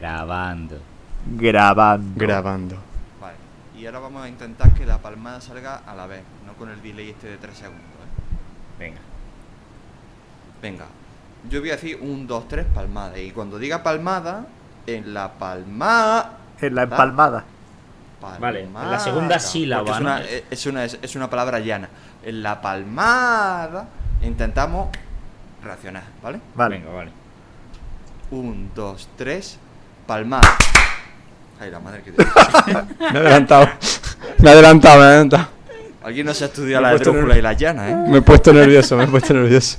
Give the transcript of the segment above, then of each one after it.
Grabando. Grabando. Grabando. Vale. Y ahora vamos a intentar que la palmada salga a la vez, no con el delay este de 3 segundos. ¿eh? Venga. Venga. Yo voy a decir un, dos, tres palmadas. Y cuando diga palmada, en la palmada. En la empalmada. Vale, en la segunda sílaba, Es ¿no? una, es, una, es, es una palabra llana. En la palmada intentamos reaccionar, ¿vale? Vale. Venga, vale. Un, dos, tres, palmada. Ay, la madre que te... Me he adelantado. Me he adelantado, me he adelantado. Alguien no se ha estudiado la drújula y la llana, ¿eh? Me he puesto nervioso, me he puesto nervioso.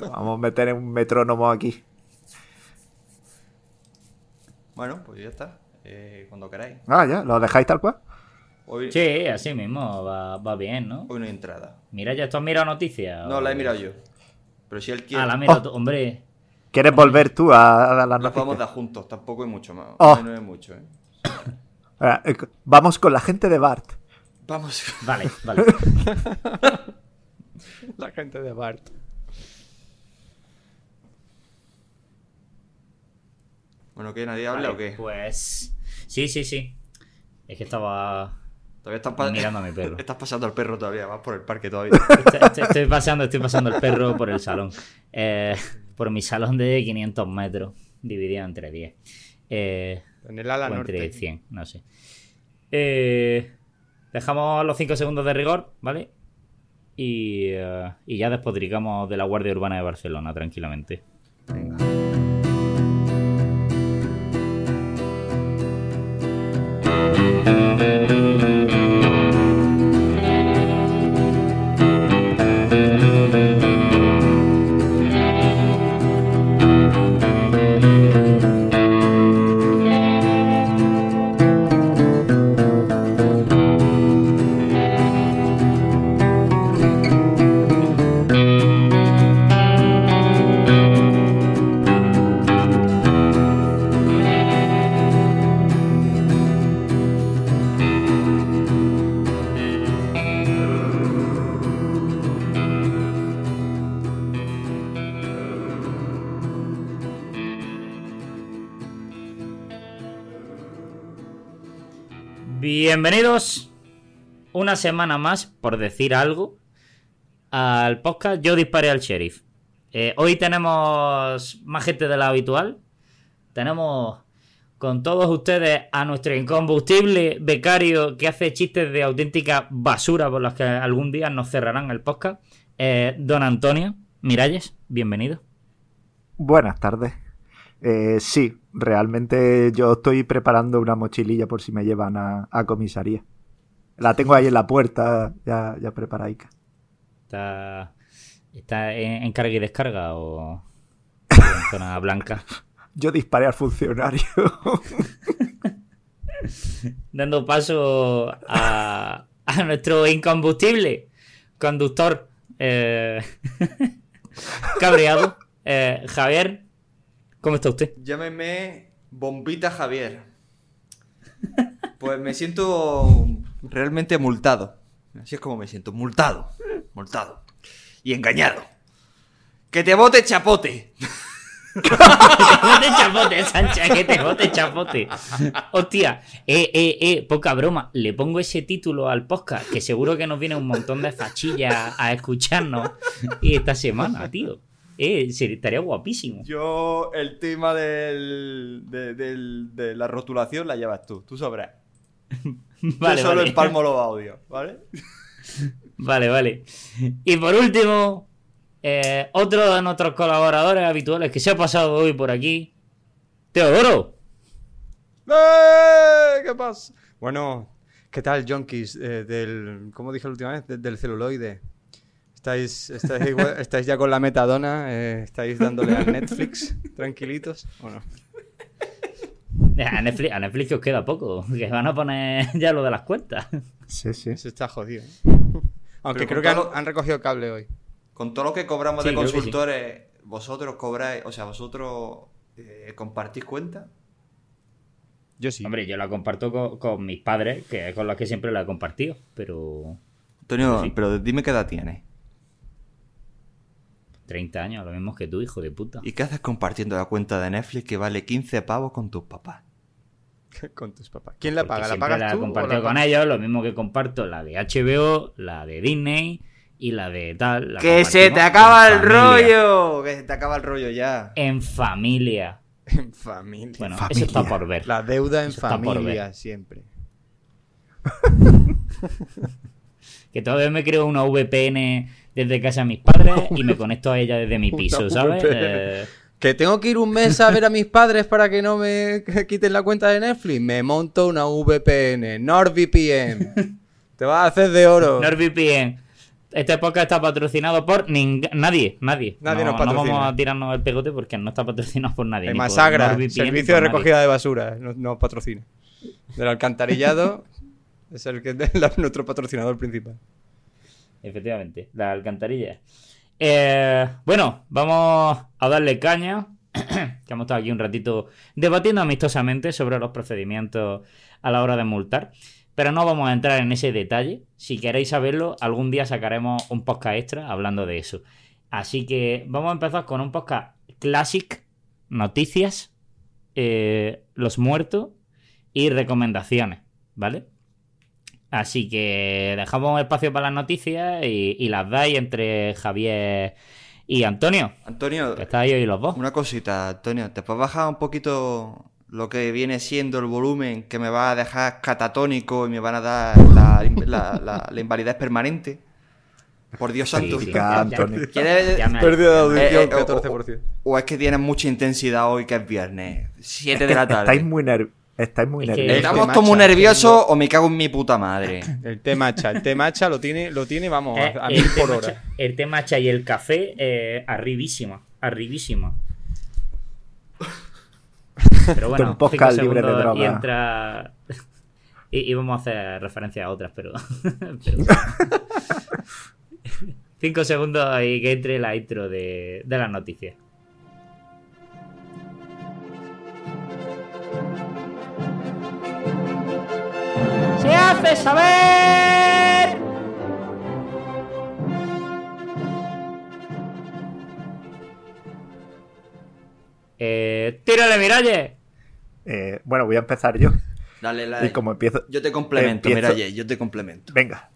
Vamos a meter un metrónomo aquí. Bueno, pues ya está. Eh, cuando queráis. Ah, ya, ¿lo dejáis tal cual? Hoy, Sí, así mismo, va, va bien, ¿no? hoy no hay entrada. Mira, ya tú has mirado noticias. No, o- la he mirado yo. Pero si él quiere, Ah, la mirado Oh. tú. Hombre, ¿Quieres volver tú a, a dar las las podemos noticias? dar juntos. Tampoco hay mucho más. Oh. No hay mucho, ¿eh? Ah, eh, Vamos con la gente de Bart. Vamos. vale, vale. La gente de Bart. Bueno, ¿qué? ¿Nadie habla Vale, o qué? Pues. Sí, sí, sí. Es que estaba. Todavía estás pa- mirando a mi perro. Estás pasando al perro todavía. Vas por el parque todavía. Estoy, estoy- estoy pasando, estoy pasando el perro por el salón. Eh, por mi salón de 500 metros, dividido entre 10. Eh, En el ala o entre norte. 100, no sé. Eh, dejamos los 5 segundos de rigor, ¿vale? Y, eh, y ya despotricamos de la Guardia Urbana de Barcelona, tranquilamente. Bienvenidos una semana más, por decir algo, al podcast Yo disparé al sheriff. Eh, hoy tenemos más gente de la habitual. Tenemos con todos ustedes a nuestro incombustible becario que hace chistes de auténtica basura por los que algún día nos cerrarán el podcast. Eh, don Antonio Miralles, bienvenido. Buenas tardes. Eh, sí, realmente yo estoy preparando una mochililla por si me llevan a, a comisaría. La tengo ahí en la puerta, ya, ya preparaica. ¿Está, está en, en carga y descarga o en zona blanca? Yo disparé al funcionario. dando paso a, a nuestro incombustible conductor eh, cabreado. Eh, Javier, ¿cómo está usted? Llámeme Bombita Javier. Pues me siento realmente multado. Así es como me siento. Multado. Multado. Y engañado. Que te bote chapote. Que te bote chapote, Sánchez, que te bote chapote. Hostia, eh, eh, eh, poca broma. Le pongo ese título al podcast, que seguro que nos viene un montón de fachillas a escucharnos y esta semana, tío. Eh, sería- estaría guapísimo. Yo, el tema del, de, del- de la rotulación la llevas tú. Tú sabrás. Vale, Yo solo vale. empalmo los audios, ¿vale? Vale, vale. Y por último, eh, otro de nuestros colaboradores habituales que se ha pasado hoy por aquí, Teodoro. ¡Eh! ¿Qué pasa? Bueno, ¿qué tal, junkies? eh, del, ¿Cómo dije la última vez? De- del celuloide. ¿Estáis, estáis, igual- estáis ya con la metadona? Eh, ¿Estáis dándole a Netflix tranquilitos? ¿O no? A Netflix, a Netflix os queda poco, que van a poner ya lo de las cuentas. sí, sí. Eso está jodido. ¿eh? Aunque Pero creo que han, lo- han recogido cable hoy. Con todo lo que cobramos Sí, de sí. consultores, vosotros cobráis, o sea, vosotros eh, compartís cuenta. Yo sí. Hombre, yo la comparto con, con mis padres, que es con los que siempre la he compartido, pero... Antonio, Sí. pero dime qué edad tienes. 30 años, lo mismo que tú, hijo de puta. ¿Y qué haces compartiendo la cuenta de Netflix que vale 15 pavos con tus papás? Con tus papás. ¿Quién la Porque paga? ¿La pagas la he tú? o compartido la con pagas- ellos, lo mismo que comparto la de HBO, la de Disney y la de tal. la ¡Que se te acaba el familia. rollo! ¡Que se te acaba el rollo ya! En familia. En familia. Bueno, Familia. eso está por ver. La deuda en Eso familia, siempre. Que todavía me creo una VPN desde casa de mis padres y me conecto a ella desde mi piso, ¿sabes? Eh, Que tengo que ir un mes a ver a mis padres para que no me quiten la cuenta de Netflix. Me monto una VPN, NordVPN. Te vas a hacer de oro. NordVPN. Este podcast está patrocinado por ning- nadie, nadie. Nadie no, nos patrocina. No vamos a tirarnos el pegote porque no está patrocinado por nadie. El por Masagra, NordVPN, ni servicio de por nadie. recogida de basura, no, no patrocina. Del alcantarillado es el que es nuestro patrocinador principal. Efectivamente, la alcantarilla. Eh, bueno, vamos a darle caña. que hemos estado aquí un ratito debatiendo amistosamente sobre los procedimientos a la hora de multar. Pero no vamos a entrar en ese detalle. Si queréis saberlo, algún día sacaremos un podcast extra hablando de eso. Así que vamos a empezar con un podcast Classic, noticias, eh, los muertos y recomendaciones, ¿vale? Así que dejamos espacio para las noticias y, y las dais entre Javier y Antonio, Antonio, que estáis hoy los dos. una cosita, Antonio. ¿Te puedes bajar un poquito lo que viene siendo el volumen que me va a dejar catatónico y me van a dar la, la- la- la invalidez permanente? Por Dios santo. Sí, sí, ya- Antonio. ¿Quieres- ya me- Pérdida de audición, Eh, eh, o- 14%. ¿O es que tienes mucha intensidad hoy que es viernes? 7 Es de la tarde. estáis muy, ner- estáis muy Es que- nerviosos. ¿Estamos macha, nerviosos o me cago en mi puta madre? El té matcha, el té matcha lo tiene, lo tiene vamos, Eh, a, mil por hora. el té matcha y el café, eh, arribísima, arribísima. Pero bueno, Un podcast cinco libre de segundos y entra... Y, y vamos a hacer referencia a otras, pero... pero- Cinco segundos y que entre la intro de, de las noticias. Hace saber! Eh, ¡Tírale, Miralle! Eh, bueno, voy a empezar yo. Dale, dale. Y como empiezo. Yo te complemento, Empiezo- mira, Jay, yo te complemento. Venga.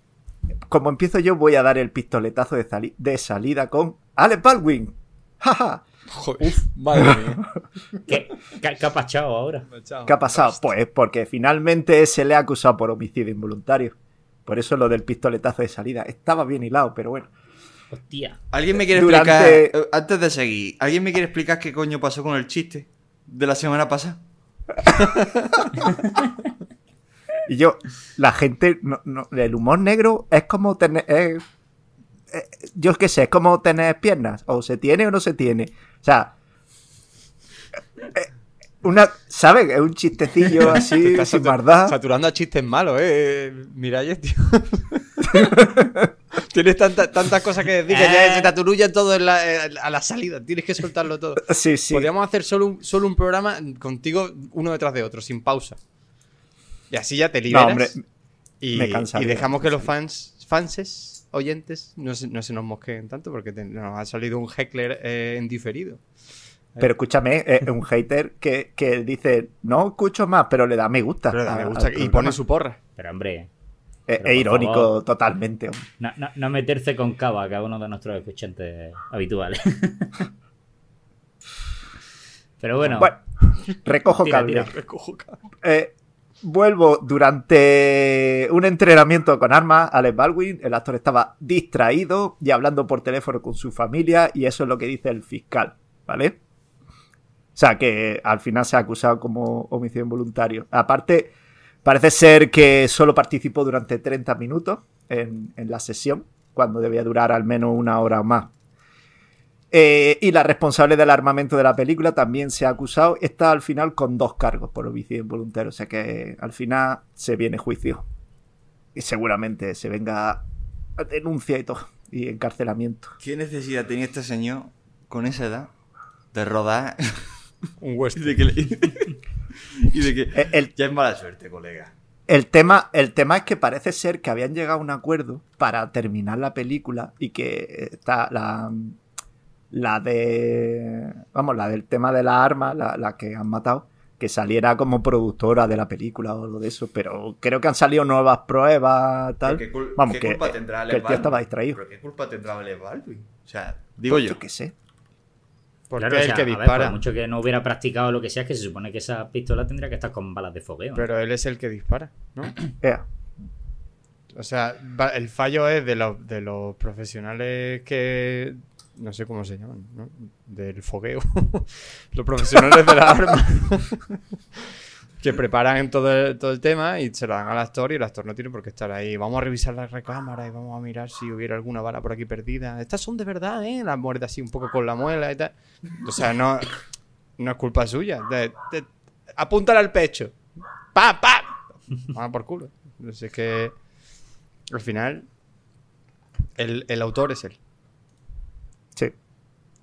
Como empiezo yo, voy a dar el pistoletazo de, sali- de salida con Alex Baldwin. ¡Jaja! Joder, madre mía. ¿Qué, qué, qué ha pachado ahora? ¿Qué ha pasado? Pues porque finalmente se le ha acusado por homicidio involuntario. Por eso lo del pistoletazo de salida. Estaba bien hilado, pero bueno. Hostia. ¿Alguien me quiere Durante- explicar, eh, antes de seguir, ¿alguien me quiere explicar qué coño pasó con el chiste de la semana pasada? Y yo, la gente, no- no, el humor negro es como tener, es- eh, yo qué sé, es como tener piernas, o se tiene o no se tiene. O sea, eh, una, ¿sabes? Es un chistecillo así, sin satu- maldad. Saturando a chistes malos, eh. Miralles, tío. Tienes tanta- tantas cosas que decir que ya Eh. se te aturullan todo en la- eh, a la salida. Tienes que soltarlo todo. Sí, sí. Podríamos hacer solo un, solo un programa contigo uno detrás de otro, sin pausa. Y así ya te No, liberas. hombre, y, me y dejamos que los fans, fanses, oyentes, no se, no se nos mosqueen tanto porque te- nos ha salido un heckler eh, en diferido. pero escúchame, es un hater que, que dice, no escucho más, pero le da me gusta. Pero me al- gusta al y pone su porra. Pero hombre, Es, pero es irónico favor. totalmente. no, no- no meterse con cava, que es uno de nuestros escuchantes habituales. Pero bueno, Bueno, recojo Tira, cable. tira. Eh, vuelvo durante un entrenamiento con armas. Alex Baldwin, el actor estaba distraído y hablando por teléfono con su familia, y eso es lo que dice el fiscal, ¿vale? O sea, que al final se ha acusado como homicidio involuntario. Aparte, parece ser que solo participó durante 30 minutos en, en la sesión, cuando debía durar al menos una hora o más. Eh, y la responsable del armamento de la película también se ha acusado. Está al final con dos cargos por homicidio involuntario. O sea que al final se viene juicio. Y seguramente se venga denuncia y todo. Y encarcelamiento. ¿Qué necesidad tenía este señor con esa edad de rodar Un y western. de que, le- y de que El, ya es mala suerte, colega? el tema, el tema es que parece ser que habían llegado a un acuerdo para terminar la película y que está la, la de. Vamos, la del tema de las armas, la, la que han matado, que saliera como productora de la película o algo de eso. Pero creo que han salido nuevas pruebas, tal. ¿Qué, cul- Vamos, qué que, culpa tendrá que el tío estaba distraído. ¿Pero qué culpa tendrá Alec Baldwin? O sea, digo Pues yo. qué sé. Porque Claro, o es sea, el que a ver, dispara. por mucho que no hubiera practicado lo que sea, es que se supone que esa pistola tendría que estar con balas de fogueo. ¿no? Pero él es el que dispara, ¿no? Ea. O sea, el fallo es de los, de los profesionales que. No sé cómo se llaman, ¿no? Del fogueo. los profesionales de la arma. que preparan todo el, todo el tema y se lo dan al actor y el actor no tiene por qué estar ahí. Vamos a revisar la recámara y vamos a mirar si hubiera alguna bala por aquí perdida. Estas son de verdad, ¿eh? La muerde así un poco con la muela y tal. O sea, no, no es culpa suya. De, apúntale al pecho. ¡Pa, pa! Ah, por culo. Sé, es que al final el, el autor es él.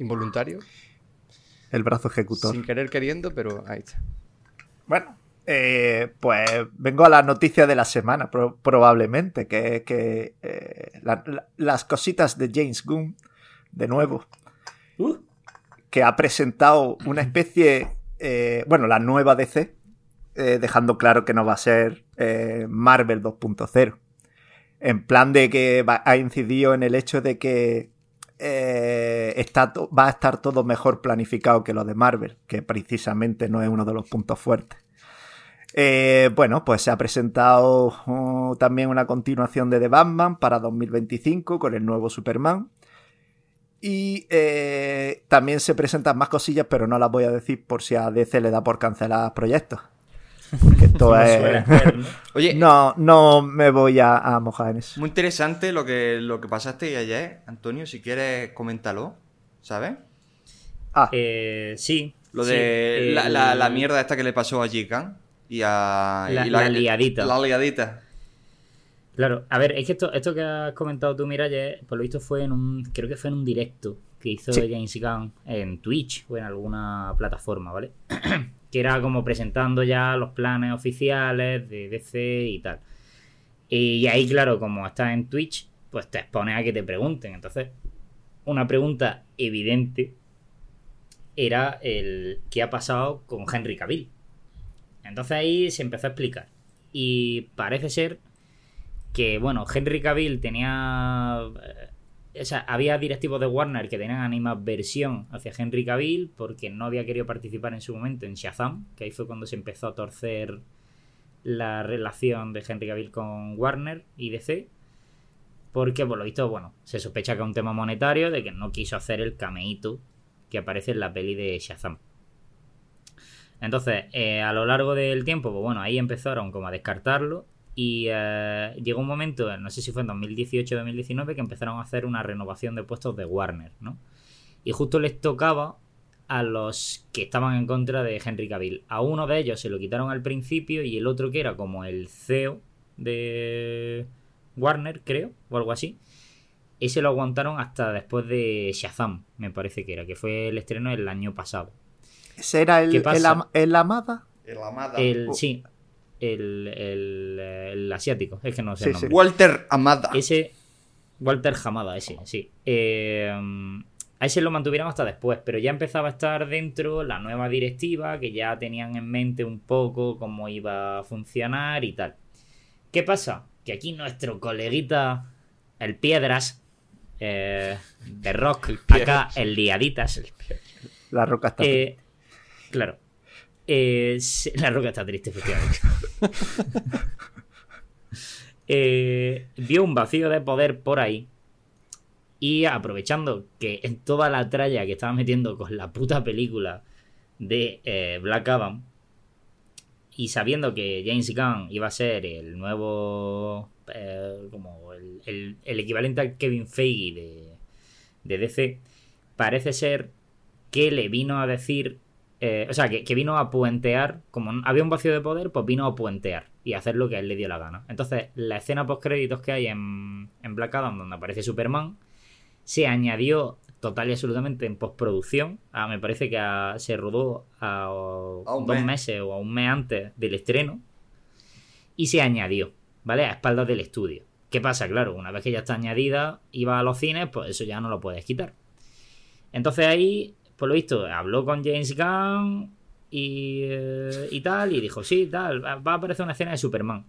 Involuntario, El brazo ejecutor. sin querer queriendo, pero ahí está. Bueno, eh, pues vengo a la noticia de la semana, pro- probablemente, que que eh, la- la- las cositas de James Gunn, de nuevo, Uh, que ha presentado una especie, eh, bueno, la nueva DC, eh, dejando claro que no va a ser eh, Marvel 2.0. En plan de que va- ha incidido en el hecho de que eh, está va a estar todo mejor planificado que lo de Marvel, que precisamente no es uno de los puntos fuertes. Eh, bueno, pues se ha presentado uh, también una continuación de The Batman para 2025 con el nuevo Superman. Y eh, también se presentan más cosillas, pero no las voy a decir por si a DC le da por cancelar proyectos. Porque esto como es... ¿no? Oye, No, no me voy a, a mojar en eso. muy interesante lo que, lo que pasaste ayer, Antonio. Si quieres, coméntalo, ¿sabes? Ah, Eh, sí. Lo sí, de la, el- la- la mierda esta que le pasó a Jikan y a... La- y la liadita. La liadita. Claro, a ver, es que esto, esto que has comentado tú, Miralles, por lo visto fue en un. Creo que fue en un directo que hizo Sí. James Gunn en Twitch o en alguna plataforma, ¿vale? que era como presentando ya los planes oficiales de DC y tal. Y ahí, claro, como estás en Twitch, pues te expones a que te pregunten. Entonces, una pregunta evidente era el qué ha pasado con Henry Cavill. Entonces ahí se empezó a explicar. Y parece ser que, bueno, Henry Cavill tenía... O sea, había directivos de Warner que tenían animadversión hacia Henry Cavill porque no había querido participar en su momento en Shazam, que ahí fue cuando se empezó a torcer la relación de Henry Cavill con Warner y DC. Porque, por lo visto, bueno, se sospecha que es un tema monetario de que no quiso hacer el cameíto que aparece en la peli de Shazam. Entonces, eh, a lo largo del tiempo, pues bueno, ahí empezaron como a descartarlo. Y eh, llegó un momento, no sé si fue en 2018 o 2019, que empezaron a hacer una renovación de puestos de Warner, ¿no? Y justo les tocaba a los que estaban en contra de Henry Cavill. A uno de ellos se lo quitaron al principio y el otro que era como el CEO de Warner, creo, o algo así. Ese lo aguantaron hasta después de Shazam, me parece que era, que fue el estreno el año pasado. ¿Ese era el, el Amada? El Amada. El, Oh. sí, el, el, el asiático, es que no sé Sí, el sí. nombre. Walter Amada. Ese, Walter Hamada, ese, sí. Eh, a ese lo mantuvieron hasta después, pero ya empezaba a estar dentro la nueva directiva, que ya tenían en mente un poco cómo iba a funcionar y tal. ¿Qué pasa? Que aquí nuestro coleguita, el Piedras, eh, de Rock, acá el Liaditas, La roca está. eh, claro. Eh, la roca está triste, efectivamente. Eh, vio un vacío de poder por ahí. Y aprovechando que en toda la tralla que estaba metiendo con la puta película de eh, Black Adam. Y sabiendo que James Gunn iba a ser el nuevo. eh, como el, el- el equivalente a Kevin Feige de, de DC. Parece ser que le vino a decir. Eh, o sea, que, que vino a puentear. Como había un vacío de poder, pues vino a puentear y hacer lo que a él le dio la gana. Entonces, la escena post créditos que hay en, en Black Adam, donde aparece Superman, se añadió total y absolutamente en postproducción. Ah, me parece que a- se rodó a, A dos mes. meses o a un mes antes del estreno. Y se añadió, ¿vale? A espaldas del estudio. ¿Qué pasa? Claro, una vez que ya está añadida y va a los cines, pues eso ya no lo puedes quitar. Entonces ahí, por lo visto, habló con James Gunn y, eh, tal, y dijo, sí, tal, va va a aparecer una escena de Superman.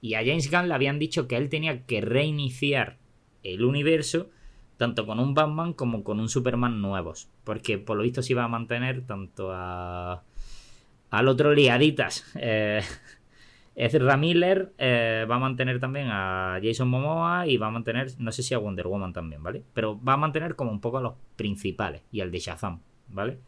Y a James Gunn le habían dicho que él tenía que reiniciar el universo tanto con un Batman como con un Superman nuevos. Porque por lo visto se iba a mantener tanto a al otro liaditas. Eh, Ezra Miller eh, va a mantener también a Jason Momoa y va a mantener, no sé si a Wonder Woman también, ¿vale? Pero va a mantener como un poco a los principales y al de Shazam, ¿vale?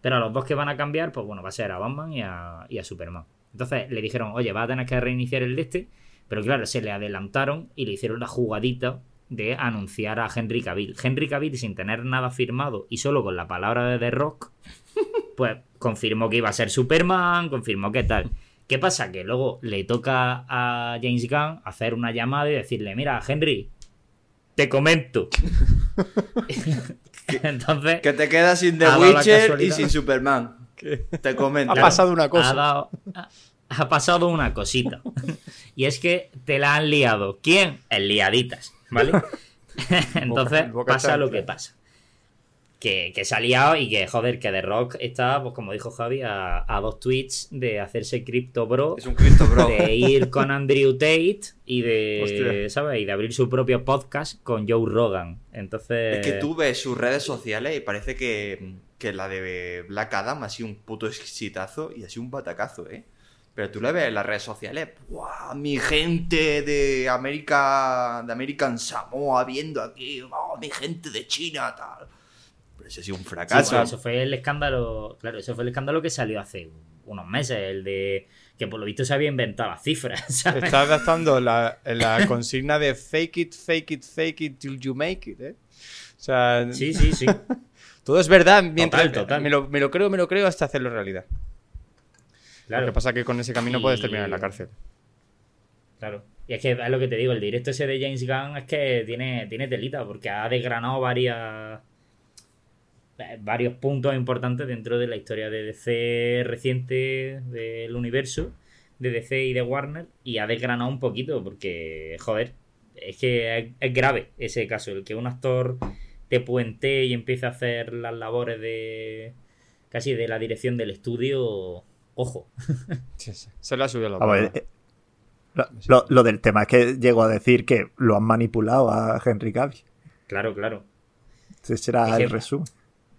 Pero a los dos que van a cambiar, pues bueno, va a ser a Batman y a, y a Superman. Entonces le dijeron, oye, va a tener que reiniciar el de este. Pero claro, se le adelantaron y le hicieron la jugadita de anunciar a Henry Cavill. Henry Cavill, sin tener nada firmado y solo con la palabra de The Rock, pues confirmó que iba a ser Superman, confirmó que tal. ¿Qué pasa? Que luego le toca a James Gunn hacer una llamada y decirle, mira, Henry, te comento. Entonces, Que te quedas sin The Witcher y sin Superman. Te comento. Ha pasado una cosa. ha, dado- ha- ha pasado una cosita. Y es que te la han liado. ¿Quién? El liaditas, ¿vale? Entonces Boca- boca pasa lo que pasa. Que, que se ha liado y que, joder, que The Rock está, pues como dijo Javi, a, a dos tweets de hacerse Crypto Bro. Es un Cristo, bro. De ir con Andrew Tate y de, Hostia. ¿sabes? Y de abrir su propio podcast con Joe Rogan. Entonces... Es que tú ves sus redes sociales y parece que, que la de Black Adam ha sido un puto exitazo y ha sido un batacazo, ¿eh? Pero tú le ves en las redes sociales, ¡guau! Mi gente de América, de American Samoa viendo aquí, ¡oh, mi gente de China, tal. Ese ha sido un Sí, fracaso. bueno, eso fue el escándalo, claro, eso fue el escándalo que salió hace unos meses, el de que por lo visto se había inventado las cifras, ¿sabes? Está adaptando la, la consigna de fake it, fake it, fake it till you make it, ¿eh? O sea, Sí, sí, sí. todo es verdad mientras Total, total. Me, lo, me lo creo, me lo creo hasta hacerlo realidad. Claro, Lo que pasa es que con ese camino Y- puedes terminar en la cárcel. claro. Y es que es lo que te digo, el directo ese de James Gunn es que tiene, tiene telita, porque ha desgranado varias varios puntos importantes dentro de la historia de DC reciente del universo, de DC y de Warner, y ha desgranado un poquito, porque, joder, es que es, grave ese caso, el que un actor te puente y empiece a hacer las labores de casi de la dirección del estudio, ojo. Sí, sí. Se le ha subido la bola. eh, lo, lo- lo del tema es que llegó a decir que lo han manipulado a Henry Cavill. Claro, claro. Ese será Es que- el resumen.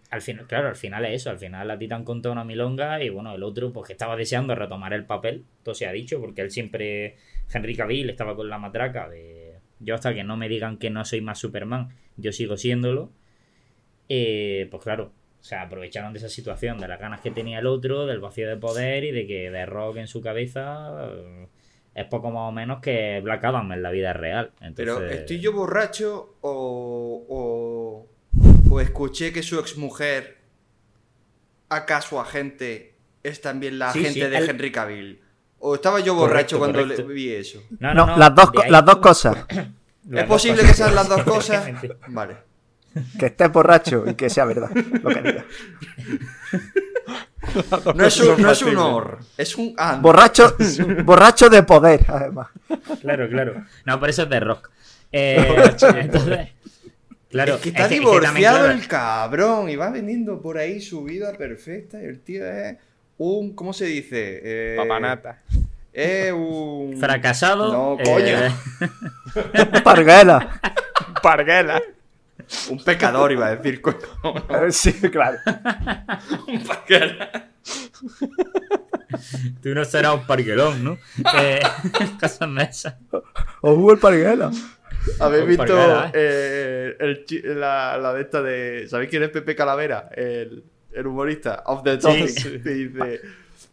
Al final, claro, al final es eso. Al final a ti te han contado una milonga y bueno, el otro, pues que estaba deseando retomar el papel, todo se ha dicho, porque él siempre, Henry Cavill, estaba con la matraca de yo hasta que no me digan que no soy más Superman, yo sigo siéndolo. Eh, pues claro, o sea, aprovecharon de esa situación, de las ganas que tenía el otro, del vacío de poder y de que The Rock en su cabeza eh, es poco más o menos que Black Adam en la vida real. Pero Entonces, ¿estoy yo borracho o, o, o escuché que su exmujer, acaso agente, es también la Sí, agente sí, de él- Henry Cavill? ¿O estaba yo borracho Correcto, cuando correcto. le vi eso? No, No, no, no, las, dos, ahí- las dos cosas. ¿Es posible cosas, que sean las dos cosas? Vale. Que estés borracho y que sea verdad lo que digas. No es un, no es un or, es un and. Borracho, borracho de poder, además. Claro, claro. No, por eso es de rock. Eh, entonces, claro. es que está es que- es que divorciado también, claro, el cabrón y va vendiendo por ahí su vida perfecta y el tío es un... ¿Cómo se dice? Eh, Papanata. Es un... Fracasado. No, eh, coño. Parguela. Parguela. Un pecador iba a decir, coño. Eh, Sí, claro. Un pecador. Tú no serás un parguelón, ¿no? Eh, cosas esas. O Hugo el Parguela. ¿Habéis visto eh, el la, la de esta de... ¿Sabéis quién es Pepe Calavera? El, el humorista. Of the Topic. Sí. Que dice...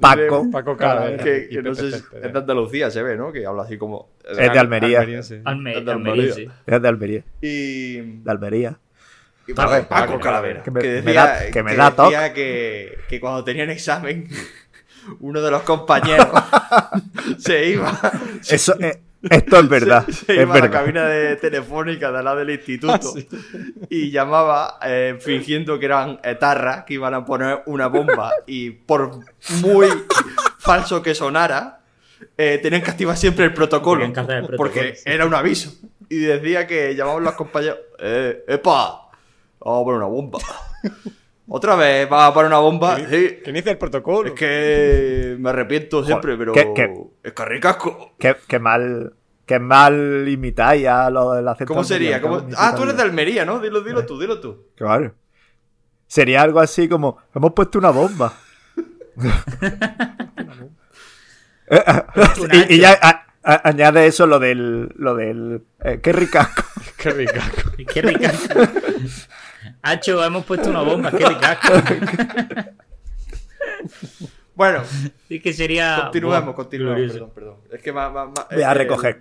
Paco. Paco Calavera. Que, que no sé es de Andalucía, se ve, ¿no? Que habla así como... Es de Almería. Almeriense. Alme- Es de Almería, Almería. sí. Es de Almería. Y... De Almería. Y Paco, ver, Paco Paco Calavera. que me- que me decía, da- que me da decía que, que cuando tenían examen, uno de los compañeros se iba, Eso, eh, esto es verdad. se, se es iba a la verdad. cabina de telefónica de al lado del instituto y llamaba eh, fingiendo que eran etarras que iban a poner una bomba y por muy falso que sonara, eh, tenían que activar siempre el protocolo, el porque sí. era un aviso. Y decía que llamaban los compañeros, eh, ¡epa! Vamos a poner una bomba. Otra vez vas a poner una bomba. Sí. ¿Quién dice el protocolo? Es que me arrepiento siempre, pero. ¿qué- qué? Es que ricasco. Qué, qué mal. Qué mal imitáis a lo del acento. ¿Cómo sería? anterior, ¿Cómo- cabrón, Ah, tú eres de. Almería, ¿no? Dilo, dilo tú, dilo tú. Claro. Sería algo así como: Hemos puesto una bomba. y, y ya a- a- añade eso lo del. Lo del eh, qué ricasco. Qué rica. Qué ricasco. Hacho, hemos puesto una bomba, qué ricasco. Bueno, Es que sería. continuemos. glorioso. Perdón, perdón. Es que ma- Voy a recoger el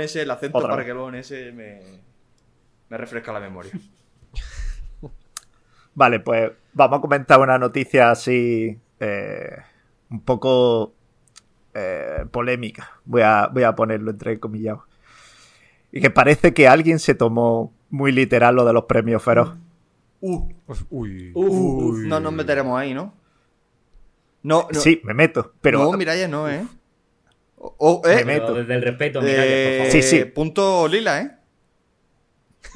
ese, el acento Otra parguelón ese me, me refresca la memoria. Vale, pues vamos a comentar una noticia así. eh, un poco. eh, polémica. Voy a, voy a ponerlo entre comillas. Y que parece que alguien se tomó muy literal lo de los premios feroz. Uh, Uy. No nos meteremos ahí, ¿no? No, no. Sí, me meto. Pero no, Miralla no, ¿eh? O- o, ¿eh? Me Pero meto. desde el respeto, mira, Eh, por favor. Sí, sí. Punto lila, ¿eh?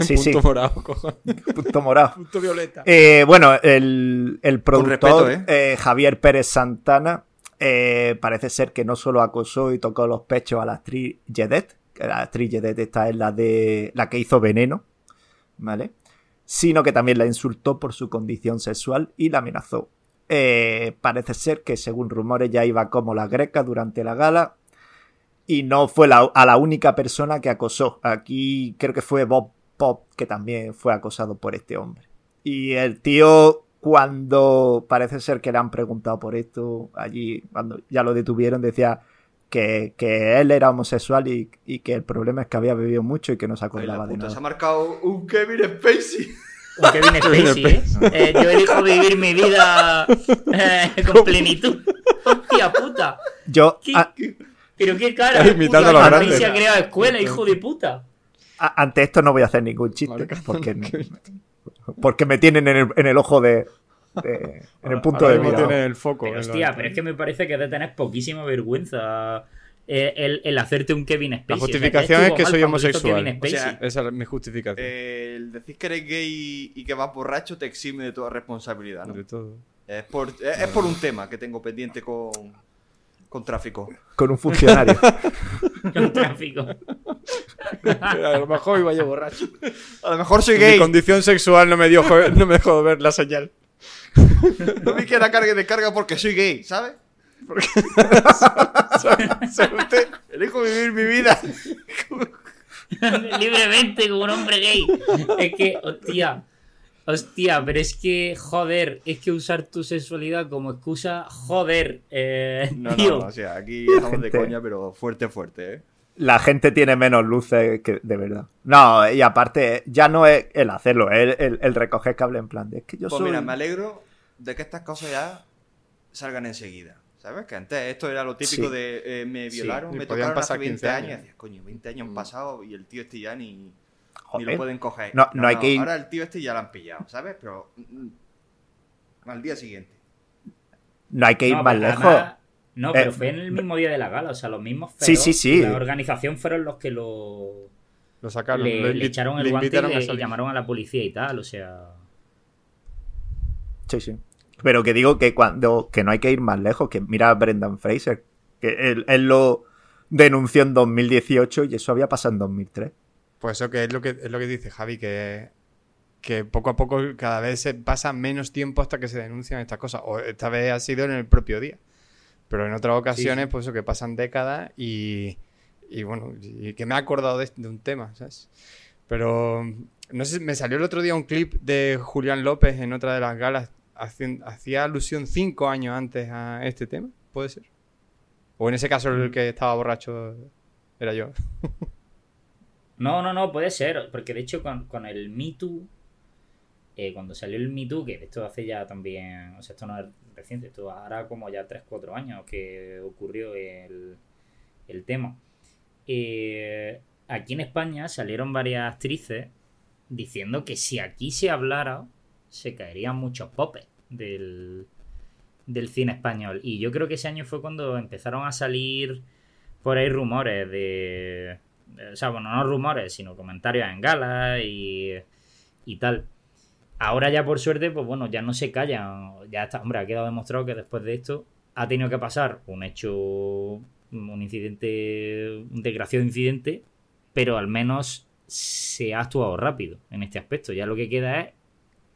sí, sí, Punto morado, cojones. punto morado. Punto violeta. Eh, bueno, el, el productor respeto, eh, Javier Pérez Santana eh, parece ser que no solo acosó y tocó los pechos a la actriz Jedet, que la actriz Jedet esta es la de la que hizo Veneno, ¿vale? Sino que también la insultó por su condición sexual y la amenazó. Eh, parece ser que según rumores ya iba como la greca durante la gala y no fue la, a la única persona que acosó. Aquí creo que fue Bob Pop que también fue acosado por este hombre. Y el tío, cuando parece ser que le han preguntado por esto, allí, cuando ya lo detuvieron, decía que, que él era homosexual y, y que el problema es que había bebido mucho y que no se acordaba de puta, nada. se ha marcado un Kevin Spacey. Un Kevin Spacey, ¿eh? Eh, Yo elijo vivir mi vida eh, con plenitud. Hostia puta. Yo, ¿Qué- a- Pero qué cara. A los puta, grandes. se ha creado escuela, hijo de puta. a- ante esto no voy a hacer ningún chiste Marcando porque, que- porque me tienen en el, en el ojo de, de- en el punto Ahora de mira. tiene el foco. Pero hostia, pero es que me parece que de tener poquísima vergüenza eh, el, el hacerte un Kevin Spacey. La O sea, justificación ya es que soy homosexual. O sea. Esa es mi justificación. Eh, el decir que eres gay y que vas borracho te exime de toda responsabilidad, ¿no? de todo. Es por, es, es por un tema que tengo pendiente con, con tráfico. Con un funcionario. Con tráfico. A lo mejor iba yo borracho. A lo mejor soy Mi gay. condición sexual no me, dio, no me dejó ver la señal. No me quiera carga y descarga porque soy gay, ¿sabes? ¿Sabe usted? Elijo vivir mi vida. Libremente como un hombre gay. Es que, hostia. Hostia, pero es que, joder, es que usar tu sexualidad como excusa, joder, eh, No, tío. no, no, o sea, aquí estamos de coña, pero fuerte, fuerte, ¿eh? La gente tiene menos luces que de verdad. No, y aparte, ya no es el hacerlo, es el, el recoger cable en plan de es que yo Pues soy. mira, me alegro de que estas cosas ya salgan enseguida. ¿Sabes? Que antes esto era lo típico Sí. de eh, me violaron, me podían tocaron pasar hace 20 15 años. años. Y decías, coño, 20 años han pasado y el tío este ya ni, ni lo pueden coger. No, no hay que ir- Ahora el tío este ya lo han pillado, ¿sabes? Pero mm, al día siguiente. No hay que ir No, más lejos. No, pero Eh, fue en el mismo día de la gala, o sea, los mismos Sí, feroz, sí, sí. La organización fueron los que lo, Lo sacaron. le, lo le echaron el le guante y, le- y llamaron a la policía y tal, o sea... Sí, sí. Pero que digo que cuando que no hay que ir más lejos, que mira a Brendan Fraser, que él, él lo denunció en 2018 y eso había pasado en 2003. Pues eso que es lo que es lo que dice Javi, que, que poco a poco cada vez se pasa menos tiempo hasta que se denuncian estas cosas. O esta vez ha sido en el propio día. Pero en otras ocasiones, pues eso que pasan décadas y, y bueno, y que me he acordado de, de un tema, ¿sabes? Pero no sé, me salió el otro día un clip de Julián López en otra de las galas. Hacía alusión cinco años antes a este tema, ¿puede ser? O en ese caso el que estaba borracho era yo. No, no, no, puede ser, porque de hecho con, con el Me Too, eh, cuando salió el Me Too, que esto hace ya también, o sea, esto no es reciente, esto hará como ya 3-4 años que ocurrió el, el tema. Eh, aquí en España salieron varias actrices diciendo que si aquí se hablara, se caerían muchos popes del, del cine español. Y yo creo que ese año fue cuando empezaron a salir por ahí rumores de... O sea, bueno, no rumores, sino comentarios en galas y, y tal. Ahora ya por suerte, pues bueno, ya no se callan. Ya está, hombre, ha quedado demostrado que después de esto ha tenido que pasar un hecho, un incidente, un desgraciado incidente, pero al menos se ha actuado rápido en este aspecto. Ya lo que queda es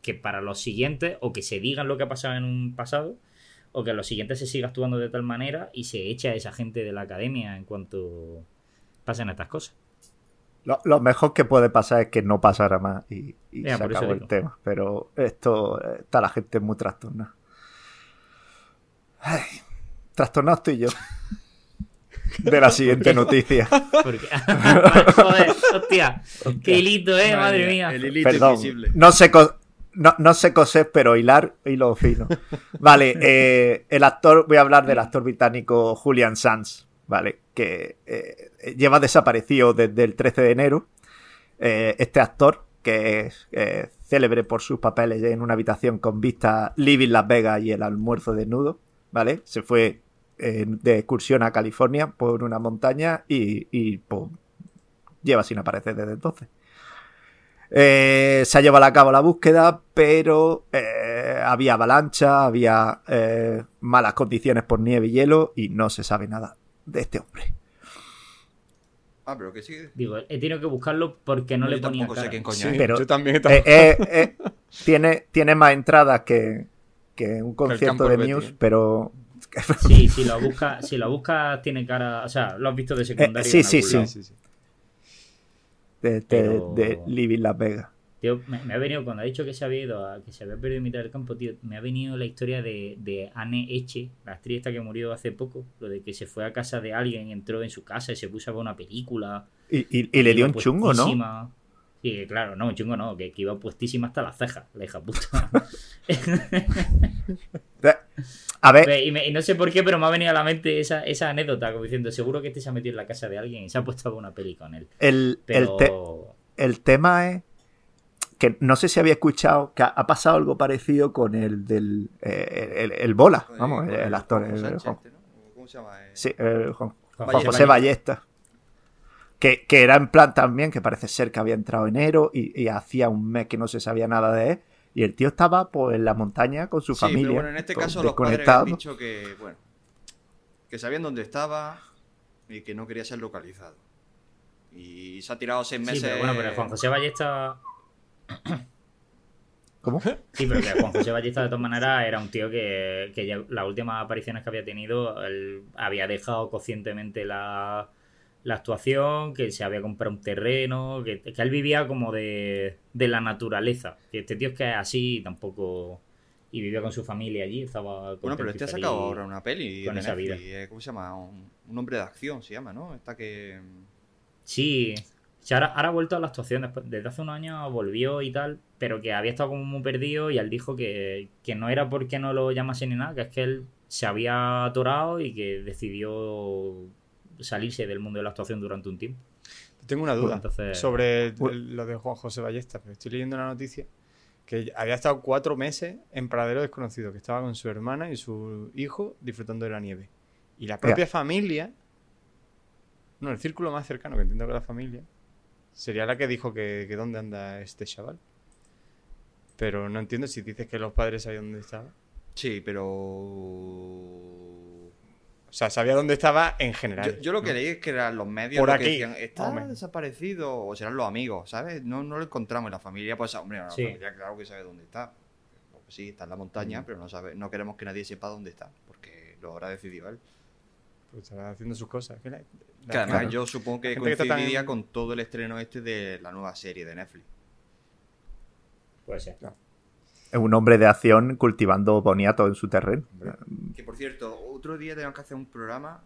que para los siguientes, o que se digan lo que ha pasado en un pasado, o que a los siguientes se siga actuando de tal manera y se echa a esa gente de la academia en cuanto pasen estas cosas. Lo, lo mejor que puede pasar es que no pasara más y, se acabó el tema. Pero esto eh, está la gente muy trastornada. Ay, trastornado estoy yo. De la siguiente noticia. Porque, joder, hostia, qué hilito, eh, madre mía. El hilito Perdón, invisible. no sé, co- no, no sé coser, pero hilar, hilo fino. Vale, eh, el actor, voy a hablar del actor británico Julian Sands, ¿vale? Que eh, lleva desaparecido desde el 13 de enero. Eh, este actor, que es célebre por sus papeles en una habitación con vista Living Las Vegas y el almuerzo desnudo, ¿vale? Se fue eh, de excursión a California por una montaña y, y, pues, lleva sin aparecer desde entonces. Se ha llevado a cabo la búsqueda, pero había avalancha, había malas condiciones por nieve y hielo y no se sabe nada de este hombre. Ah, pero que sí. Digo, he tenido que buscarlo porque no, No, le ponía tampoco sé cara. quién coño Sí, es. Pero- yo también. Eh, eh, eh, tiene, tiene más entradas que, que un concierto de Muse, pero Sí, si lo buscas, si lo buscas tiene cara, o sea, lo has visto de secundario. Eh, sí, sí, sí. Sí, sí. de, de, Pero- de Living Las Vegas. Tío, me, me ha venido, cuando ha dicho que se había ido, a, que se había perdido en mitad del campo, tío, me ha venido la historia de, de Anne Eche, la actriz esta que murió hace poco, lo de que se fue a casa de alguien, entró en su casa y se puso a ver una película. Y, y- y le dio un chungo, ¿no? Sí, claro, no, un chungo no, que, que iba puestísima hasta las cejas, la hija puta. A ver, y, me- y no sé por qué, pero me ha venido a la mente esa, esa anécdota, como diciendo, seguro que este se ha metido en la casa de alguien y se ha puesto a ver una peli con él. el, el, Pero... te- el tema es que no sé si había escuchado que ha, ha pasado algo parecido con el del eh, el, el Bola, Con vamos, con el, actor, Juan el- Sánchez Juan- ¿no? ¿Cómo se llama? Eh, sí, el Juan, Juan José Ballesta. Que, que era en plan también, que parece ser que había entrado enero y, y hacía un mes que no se sabía nada de él. Y el tío estaba pues en la montaña con su Sí, familia. pero bueno, en este caso los padres han dicho que, bueno, que sabían dónde estaba y que no quería ser localizado. Y se ha tirado seis Sí, meses. pero bueno, pero Juan José Ballesta ¿Cómo? Sí, pero que Juan José Ballesta de todas maneras era un tío que, que ya las últimas apariciones que había tenido él había dejado conscientemente la, la actuación, que se había comprado un terreno, que, que él vivía como de, de la naturaleza. Que este tío es que es así tampoco... Y vivía con su familia allí, estaba... Bueno, pero este ha sacado ahora una peli con esa Netflix, vida. eh, ¿Cómo se llama? Un, un hombre de acción se llama, ¿no? Esta que... Sí, ahora, ahora ha vuelto a la actuación. Después, desde hace unos años volvió y tal, pero que había estado como muy perdido y él dijo que, que no era porque no lo llamase ni nada, que es que él se había atorado y que decidió salirse del mundo de la actuación durante un tiempo. Tengo una duda Entonces- sobre el- lo de Juan José Ballesta, pero estoy leyendo una noticia que había estado cuatro meses en Paradero Desconocido, que estaba con su hermana y su hijo disfrutando de la nieve. Y la propia familia, no, el círculo más cercano, que entiendo que la familia, sería la que dijo que, que dónde anda este chaval. Pero no entiendo si dices que los padres sabían dónde estaba. Sí, pero... O sea, sabía dónde estaba en general. Yo, yo lo que ¿no? leí es que eran los medios Por los aquí, que decían, está hombre. desaparecido, o serán los amigos, ¿sabes? No, no lo encontramos en la familia, pues hombre, la Sí. familia claro que sabe dónde está. Pues sí, está en la montaña, pero no sabe, no queremos que nadie sepa dónde está, porque lo habrá decidido él. Pues estaba haciendo sus cosas. Que además Claro. yo supongo que está tan- coincidiría con todo el estreno este de la nueva serie de Netflix. Puede ser. Es un hombre de acción cultivando boniato en su terreno. Que por cierto, otro día tenemos que hacer un programa,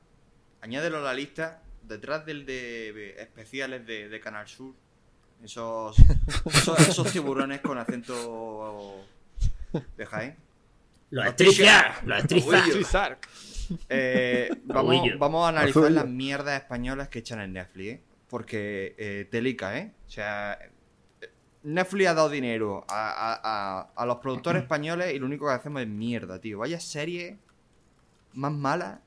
añádelo a la lista, detrás del de especiales de, de Canal Sur, esos, esos, esos tiburones con acento de Jaén. Los estricias, los estricias. Eh, vamos, vamos a analizar las mierdas españolas que echan en Netflix, ¿eh? Porque eh, telica, ¿eh? O sea, Netflix ha dado dinero a, a- a- a los productores españoles y lo único que hacemos es mierda, tío. Vaya serie más mala,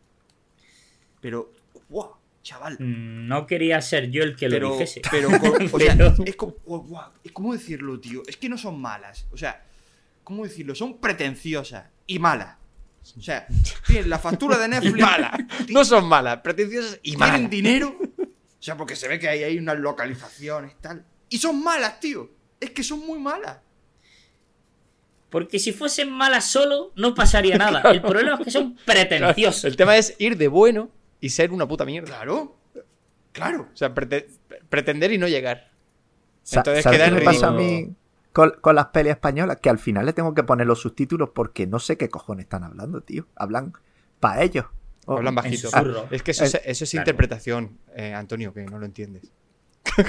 pero ¡guau! Chaval. Mm, No quería ser yo el que lo dijese. pero, o sea, Pero- es como, es como decirlo, tío. Es que no son malas. O sea, ¿cómo decirlo? Son pretenciosas y malas. O sea, tienen la factura de Netflix. Mala. No son malas, pretenciosas y tienen malas. dinero. O sea, porque se ve que hay ahí unas localizaciones, tal. Y son malas, tío. Es que son muy malas. Porque si fuesen malas solo, no pasaría nada. El problema es que son pretenciosos. El tema es ir de bueno y ser una puta mierda. Claro. Claro. O sea, prete- pretender y no llegar. Entonces ¿Sabes queda qué en me pasa a ridículo. mí con, con las pelis españolas? Que al final le tengo que poner los subtítulos porque no sé qué cojones están hablando, tío. Hablan para ellos. Oh, Hablan bajito. Es que eso es, Eh, eso es claro. interpretación, eh, Antonio, que no lo entiendes.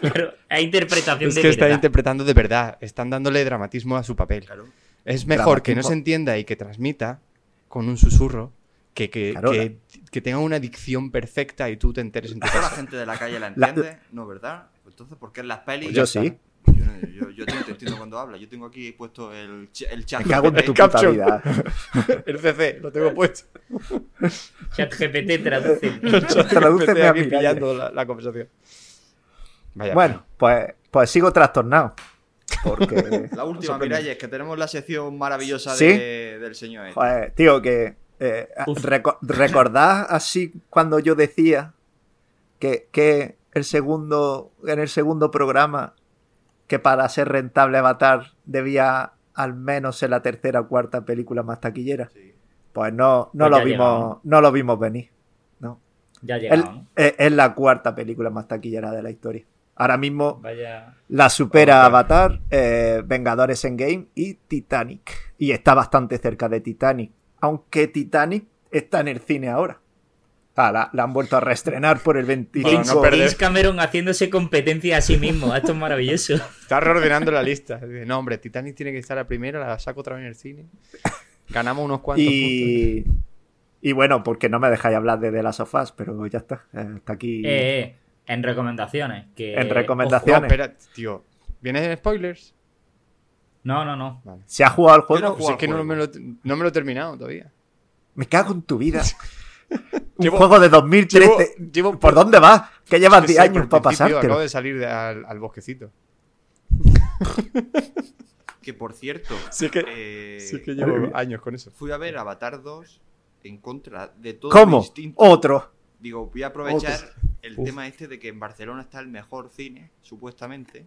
Pero hay interpretación Es de que están verdad. interpretando de verdad. Están dándole dramatismo a su papel. Claro. Es mejor que no se entienda y que transmita con un susurro que, que, Claro, que, que tenga una dicción perfecta y tú te enteres en tu Toda la gente de la calle la La- entiende, ¿no, verdad? Entonces, ¿por qué en las pelis? Pues yo sí. Yo, te entiendo cuando habla. Yo tengo aquí puesto el, el chat. Me cago en GPT. tu puta vida. El CC, lo tengo puesto. ChatGPT traduce. Tradúceme Empecé a aquí mí, pillando la, la conversación. Vaya, Bueno, pues, pues sigo trastornado. Porque, La última. Miralles, que tenemos la sección maravillosa ¿Sí? de- del señor este. joder, tío, que eh, reco- recordad así cuando yo decía que, que el segundo, en el segundo programa, que para ser rentable Avatar debía al menos ser la tercera o cuarta película más taquillera. Sí. Pues no, no Pues lo vimos, llegamos. no lo vimos venir. No. Ya llegado, ¿no? es, es la cuarta película más taquillera de la historia. Ahora mismo Vaya. la supera. Avatar, eh, Vengadores Endgame y Titanic. Y está bastante cerca de Titanic. Aunque Titanic está en el cine ahora. Ah, la, la han vuelto a reestrenar por el 25. Para no. James Cameron haciéndose competencia a sí mismo. Esto es maravilloso. Está reordenando la lista. Dice, no, hombre, Titanic tiene que estar la primera, la saco otra vez en el cine. Ganamos unos cuantos puntos. Y, y bueno, porque no me dejáis hablar de The Last of Us, pero ya está. eh, está aquí. Eh, eh, en recomendaciones. Que, En ojo. No, recomendaciones. espera, tío. ¿Vienes en spoilers? No, no, no. Vale. ¿Se ha jugado al juego? no Pues es que al no me, juego. lo, no me lo he terminado todavía. Me cago en tu vida. Un Llevo- juego de 2013. Llevo, llevo ¿Por dónde vas? Que llevas que 10 sé, años para pasártelo. Acabo de salir de- al, al bosquecito. Que por cierto, Sí que, eh, sí que llevo años con eso. fui a ver Avatar 2 en contra de todo ¿Cómo? mi instinto. Otro. Digo, voy a aprovechar Otro. el Uf. tema este de que en Barcelona está el mejor cine, supuestamente,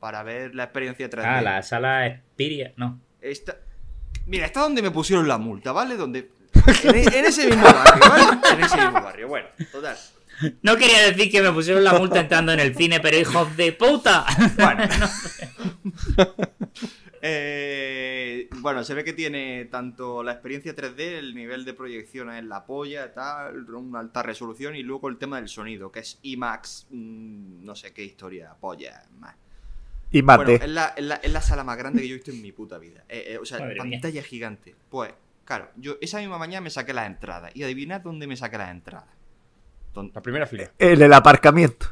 para ver la experiencia 3D. Ah, la sala Xperia. No. Esta- Mira, está donde me pusieron la multa, ¿vale? Donde... En, e- en ese mismo barrio, ¿vale? En ese mismo barrio. Bueno, total. No quería decir que me pusieron la multa entrando en el cine, pero hijos de puta. Bueno. Eh, bueno, se ve que tiene tanto la experiencia 3D, el nivel de proyección es la polla, tal, una alta resolución y luego el tema del sonido, que es IMAX, mm, no sé qué historia, polla, más. Bueno, es la, es, la, es la sala más grande que yo he visto en mi puta vida. Eh, eh, o sea, Madre mía. pantalla gigante. Pues, claro, yo esa misma mañana me saqué las entradas. Y adivinad dónde me saqué las entradas. La primera fila. En el aparcamiento.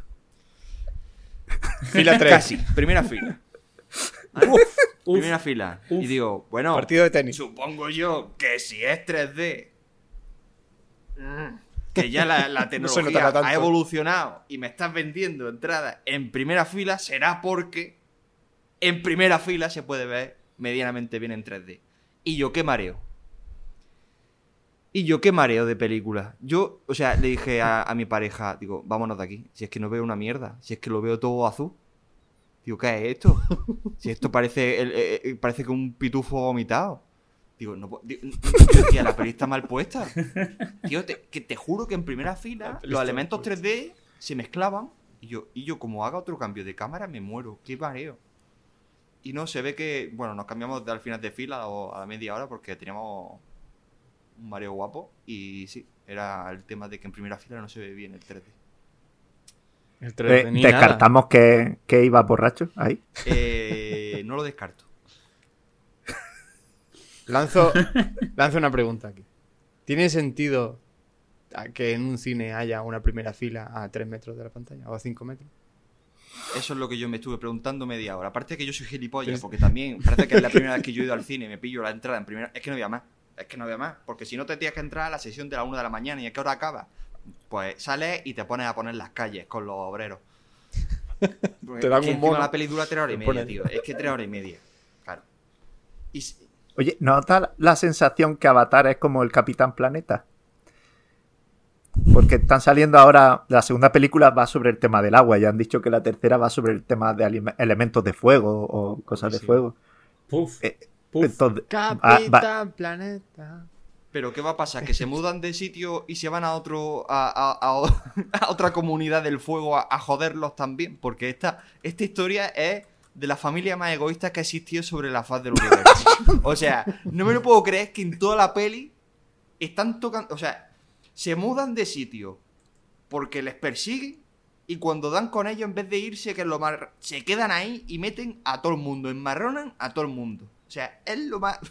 Fila 3. Casi, primera fila. primera fila. Y digo, bueno, Partido de tenis. supongo yo que si es 3D, mm, que ya la, tecnología ha evolucionado y me estás vendiendo entradas en primera fila, será porque en primera fila se puede ver medianamente bien en 3D. Y yo qué mareo. Y yo qué mareo de película. Yo, o sea, le dije a, a mi pareja, digo, vámonos de aquí. Si es que no veo una mierda. Si es que lo veo todo azul. Digo, ¿qué es esto? Si esto parece, el- eh, eh, parece que un pitufo vomitado. Digo, no, pu- di- tía, la peli está mal puesta. Tío, te, que te juro que en primera fila los elementos mal 3D se mezclaban y yo, y yo como haga otro cambio de cámara me muero. Qué mareo. Y no, se ve que, bueno, nos cambiamos de al final de fila o a la media hora porque teníamos un mareo guapo y sí, era el tema de que en primera fila no se ve bien el 3D. El Eh, 3D ni nada. descartamos que, que iba borracho ahí. Eh, no lo descarto. Lanzo, lanzo una pregunta aquí. ¿Tiene sentido que en un cine haya una primera fila a 3 metros de la pantalla o a 5 metros? Eso es lo que yo me estuve preguntando media hora. Aparte que yo soy gilipollas, porque también parece que es la primera vez que yo he ido al cine, me pillo la entrada en primera. Es que no había más. Es que no había más. Porque si no te tienes que entrar a la sesión de la 1 de la mañana y a qué hora acaba. Pues sales y te pones a poner las calles con los obreros. Porque Te dan es que un bono. La peli dura tres horas y media, tío. Es que tres horas y media. Claro. Y s- Oye, ¿no da la sensación que Avatar es como el Capitán Planeta? Porque están saliendo ahora, la segunda película va sobre el tema del agua, ya han dicho que la tercera va sobre el tema de elementos de fuego o cosas de fuego. Puf. Eh, Puf. Entonces, Capitán Planeta. Pero ¿qué va a pasar? ¿Que se mudan de sitio y se van a otro a, a- a o- a otra comunidad del fuego a, a joderlos también? Porque esta, esta historia es de la familia más egoísta que ha existido sobre la faz del universo. O sea, no me lo puedo creer que en toda la peli están tocando... O sea, se mudan de sitio porque les persiguen y cuando dan con ellos, en vez de irse, que es lo más... Se quedan ahí y meten a todo el mundo, enmarronan a todo el mundo. O sea, es lo más...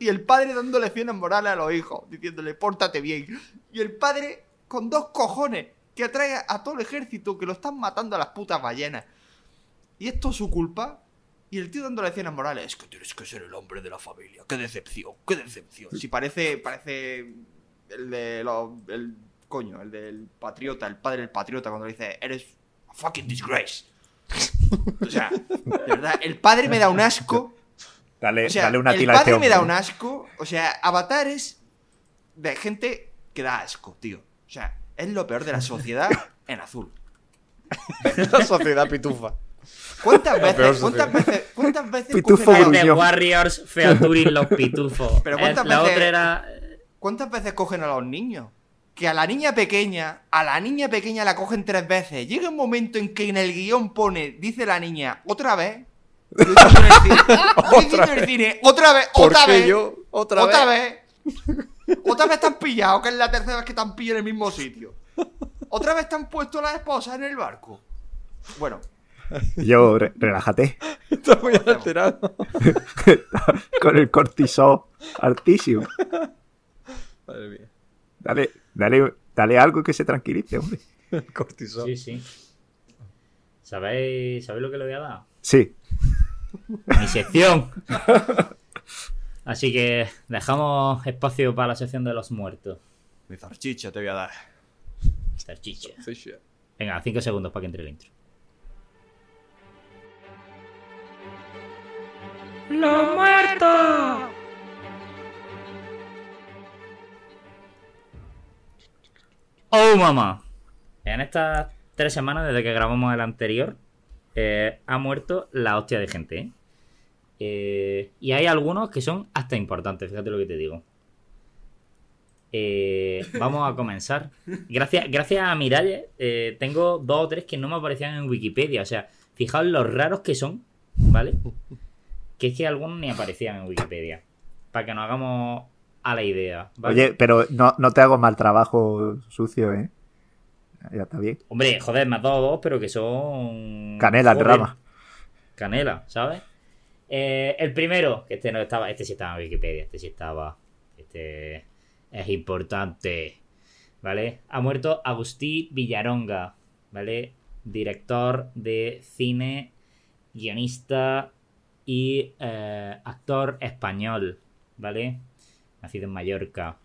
Y el padre dando lecciones morales a los hijos, diciéndole, pórtate bien. Y el padre con dos cojones que atrae a todo el ejército que lo están matando a las putas ballenas. Y esto es su culpa. Y el tío dando lecciones morales, es que tienes que ser el hombre de la familia. Qué decepción, qué decepción. Si parece, parece el de los, el coño, el del patriota, el padre del patriota cuando le dice, eres a fucking disgrace. O sea, de verdad, el padre me da un asco. Dale, O sea, dale una el tila a padre este me da un asco. O sea, Avatar es de gente que da asco, tío. O sea, es lo peor de la sociedad en azul. La sociedad pitufa. ¿Cuántas veces, cuántas veces, cuántas veces Pitufo cogen a-. The Warriors, Featuring los pitufos. Pero ¿cuántas la veces- otra era. ¿Cuántas veces cogen a los niños? Que a la niña pequeña, a la niña pequeña la cogen tres veces. Llega un momento en que en el guion pone, dice la niña, otra vez. En el cine, otra vez, ¿Por otra vez. yo? Otra, Otra vez. vez. Otra vez te han pillado, que es la tercera vez que te han pillado en el mismo sitio. Otra vez te han puesto las esposas en el barco. Bueno, Yo, re- relájate. Está muy alterado. Con el cortisol altísimo. Madre mía. Dale, dale, dale algo que se tranquilice, hombre. El cortisol. Sí, sí. ¿Sabéis, ¿Sabéis lo que le voy a dar? Sí. Mi sección. Así que dejamos espacio para la sección de los muertos. mi zarchicha te voy a dar. Salchicha. Sí, sí. Venga, cinco segundos para que entre el intro. ¡Los muertos! ¡Oh, mamá! En estas tres semanas, desde que grabamos el anterior, eh, ha muerto la hostia de gente, ¿eh? Eh, y hay algunos que son hasta importantes, fíjate lo que te digo. Eh, vamos a comenzar. Gracias, gracias a Miralles, tengo dos o tres que no me aparecían en Wikipedia. O sea, fijaos los raros que son, ¿vale? Que es que algunos ni aparecían en Wikipedia. Para que nos hagamos a la idea. ¿vale? Oye, pero no, no te hago mal trabajo sucio, ¿eh? Ya está bien. Hombre, joder, me has dado dos, pero que son. Canela en rama. Canela, ¿sabes? Eh, el primero, que este no estaba, este sí estaba en Wikipedia, este sí estaba. Este es importante. ¿Vale? Ha muerto Agustí Villaronga, ¿vale? Director de cine, guionista y eh, actor español, ¿vale? Nacido en Mallorca.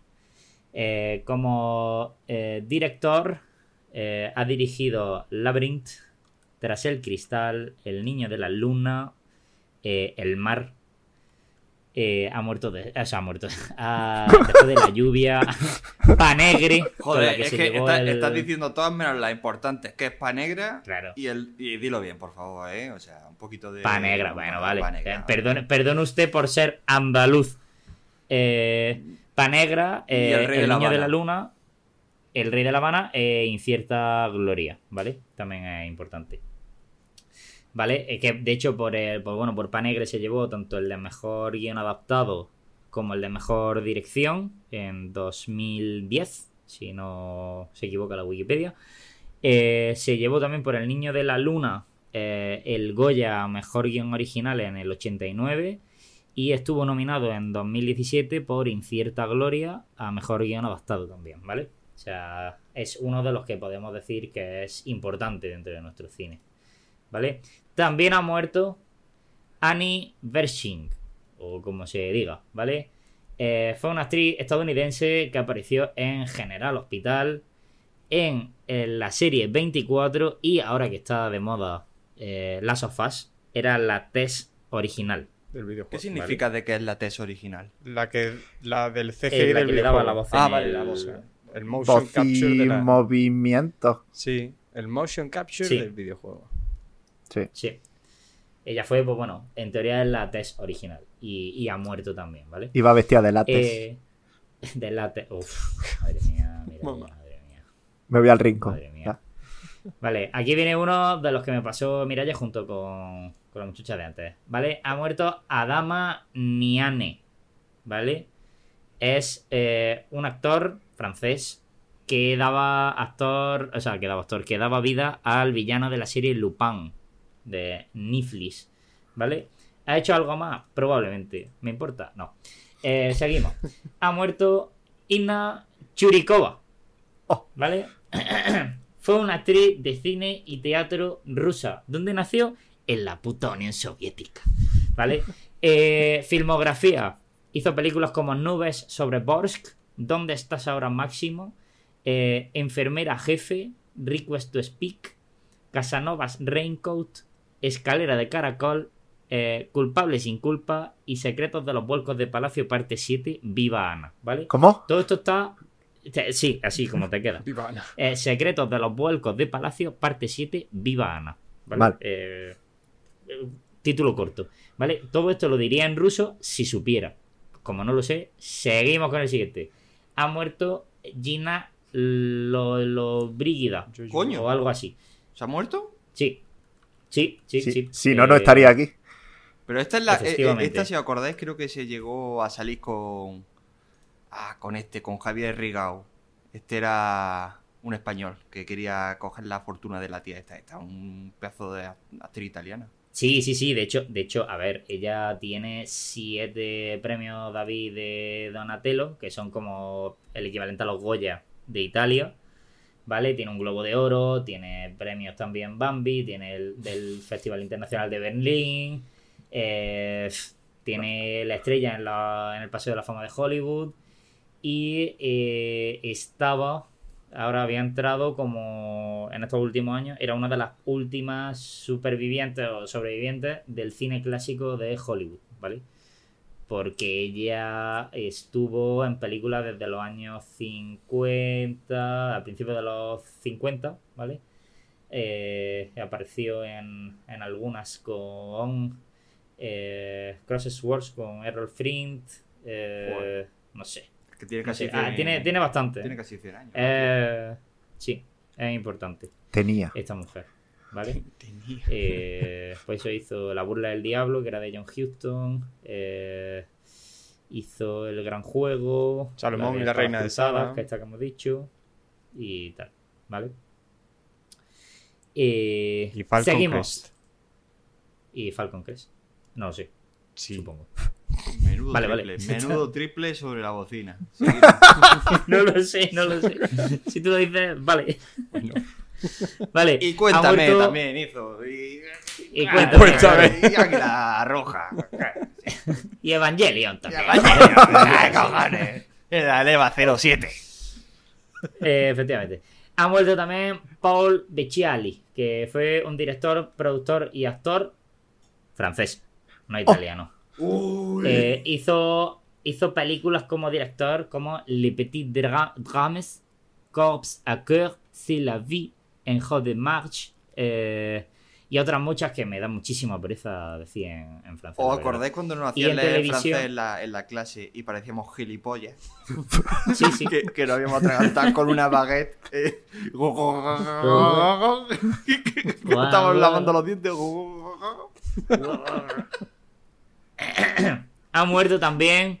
Eh, como director, eh, ha dirigido Labyrinth, Tras el Cristal, El Niño de la Luna, eh, El Mar. eh, ha muerto de. O sea, ha muerto. ha- después de la lluvia. Panegre. con la Joder, que es que llevó está- el- estás diciendo todas menos las importantes, que es pa negra Claro. y el y dilo bien, por favor, eh, o sea, un poquito de Pa negra, bueno, vale. Pa negra, vale. perdone, perdone usted por ser andaluz. Eh, pa negra, Y eh, el el, rey de La niño de la luna, el rey de la Habana e incierta gloria, ¿vale? También es importante. ¿Vale? Eh, que de hecho por el, por, bueno, por Pa Negre se llevó tanto el de mejor guion adaptado como el de mejor dirección en 2010, si no se equivoca la Wikipedia. Eh, se llevó también por El Niño de la Luna eh, el Goya Mejor Guión Original en el 89 y estuvo nominado en 2017 por Incierta Gloria a Mejor Guión Adaptado también, ¿vale? O sea, es uno de los que podemos decir que es importante dentro de nuestro cine, ¿vale? También ha muerto Annie Wersching, o como se diga, ¿vale? Eh, fue una actriz estadounidense que apareció en General Hospital, en, en la serie 24 y ahora que está de moda eh, Last of Us, era la Tess original. Del videojuego. ¿Qué significa de que es la TES original? La que la del CGI Eh, la del que le daba la voz Ah, en vale, el- la voz. El motion capture y de la... movimiento. Sí, el motion capture Sí. del videojuego. Sí. Sí. Ella fue, pues bueno, en teoría es la Tess original. Y, y ha muerto también, ¿vale? Iba vestida de látex. Eh, de la Tess. Uf, madre mía, mira, madre mía. Me voy al rincón. Madre mía. Ya. Vale, aquí viene uno de los que me pasó Miraya junto con, con la muchacha de antes. ¿Vale? Ha muerto Adama Niane. ¿Vale? Es eh, un actor francés que daba actor. O sea, que daba actor, que daba vida al villano de la serie Lupin. De Niflis. ¿Vale? ¿Ha hecho algo más? Probablemente. ¿Me importa? No. Eh, seguimos. Ha muerto Inna Churikova. Oh. ¿Vale? Fue una actriz de cine y teatro rusa. ¿Dónde nació? En la puta Unión Soviética. ¿Vale? Eh, filmografía. Hizo películas como Nubes sobre Borsk. ¿Dónde estás ahora, Máximo? Eh, Enfermera jefe. Request to Speak. Casanovas Raincoat. Escalera de Caracol. eh, culpable sin culpa. Y Secretos de los Vuelcos de Palacio, parte 7. Viva Ana. ¿Vale? ¿Cómo? Todo esto está. Sí, así como te queda. Viva Ana. Eh, Secretos de los vuelcos de Palacio, parte 7, Viva Ana. ¿Vale? Vale. Eh, eh, título corto. ¿Vale? Todo esto lo diría en ruso si supiera. Como no lo sé, seguimos con el siguiente. Ha muerto Gina Lollobrigida. Yo- yo- Coño. O algo así. ¿Se ha muerto? Sí. Sí, sí, sí. Sí, si no, no estaría aquí. Pero esta es la. eh, eh, esta, si os acordáis, creo que se llegó a salir con. Ah, con este, con Javier Rigao. Este era un español que quería coger la fortuna de la tía esta. Esta, un pedazo de actriz italiana. Sí, sí, sí. De hecho, de hecho, a ver, ella tiene siete premios David de Donatello, que son como el equivalente a los Goya de Italia. ¿Vale? Tiene un Globo de Oro, tiene premios también Bambi, tiene el del Festival Internacional de Berlín, eh, tiene la estrella en, la- en el Paseo de la Fama de Hollywood y eh, estaba, ahora había entrado como en estos últimos años, era una de las últimas supervivientes o sobrevivientes del cine clásico de Hollywood, ¿vale? Porque ella estuvo en películas desde los años 50, al principio de los 50, ¿vale? Eh, apareció en, en algunas con eh, Cross Swords con Errol Flint, eh, no sé. Que tiene casi sé. 100 Ah, tiene, tiene bastante. tiene casi 100 años. Eh, sí, es importante Tenía. esta mujer, ¿vale? Eh, por eso hizo La burla del diablo, que era de John Huston. eh, hizo El gran juego. Salomón y la reina de Saba. que esta que hemos dicho. Y tal, ¿vale? Eh, Y Falcon seguimos. Crest. Y Falcon Crest. No lo sé, Sí. supongo. Menudo Vale, triple. vale. Menudo triple sobre la bocina. no lo sé, no lo sé. Si tú lo dices, vale. Bueno. Vale. Y cuéntame muerto- también hizo. Y, Y Ah, cuéntame. Cuéntame. Y Águila Roja. Y Evangelion también. ¡Ay, cojones! Era Leva 07. Eh, efectivamente. Ha muerto también Paul Becciali, que fue un director, productor y actor francés, no italiano. Eh, hizo, hizo películas como director como Le Petit Dra- Drames, Corps à Coeur, C'est la vie, En Jeu de Marche, eh, y otras muchas que me dan muchísima pereza decir en, en francés. ¿Os acordáis cuando nos hacían en leer televisión- francés en la, en la clase y parecíamos gilipollas? Sí, sí. que, que nos habíamos atragantado con una baguette. eh, que estábamos lavando los dientes. Ha muerto también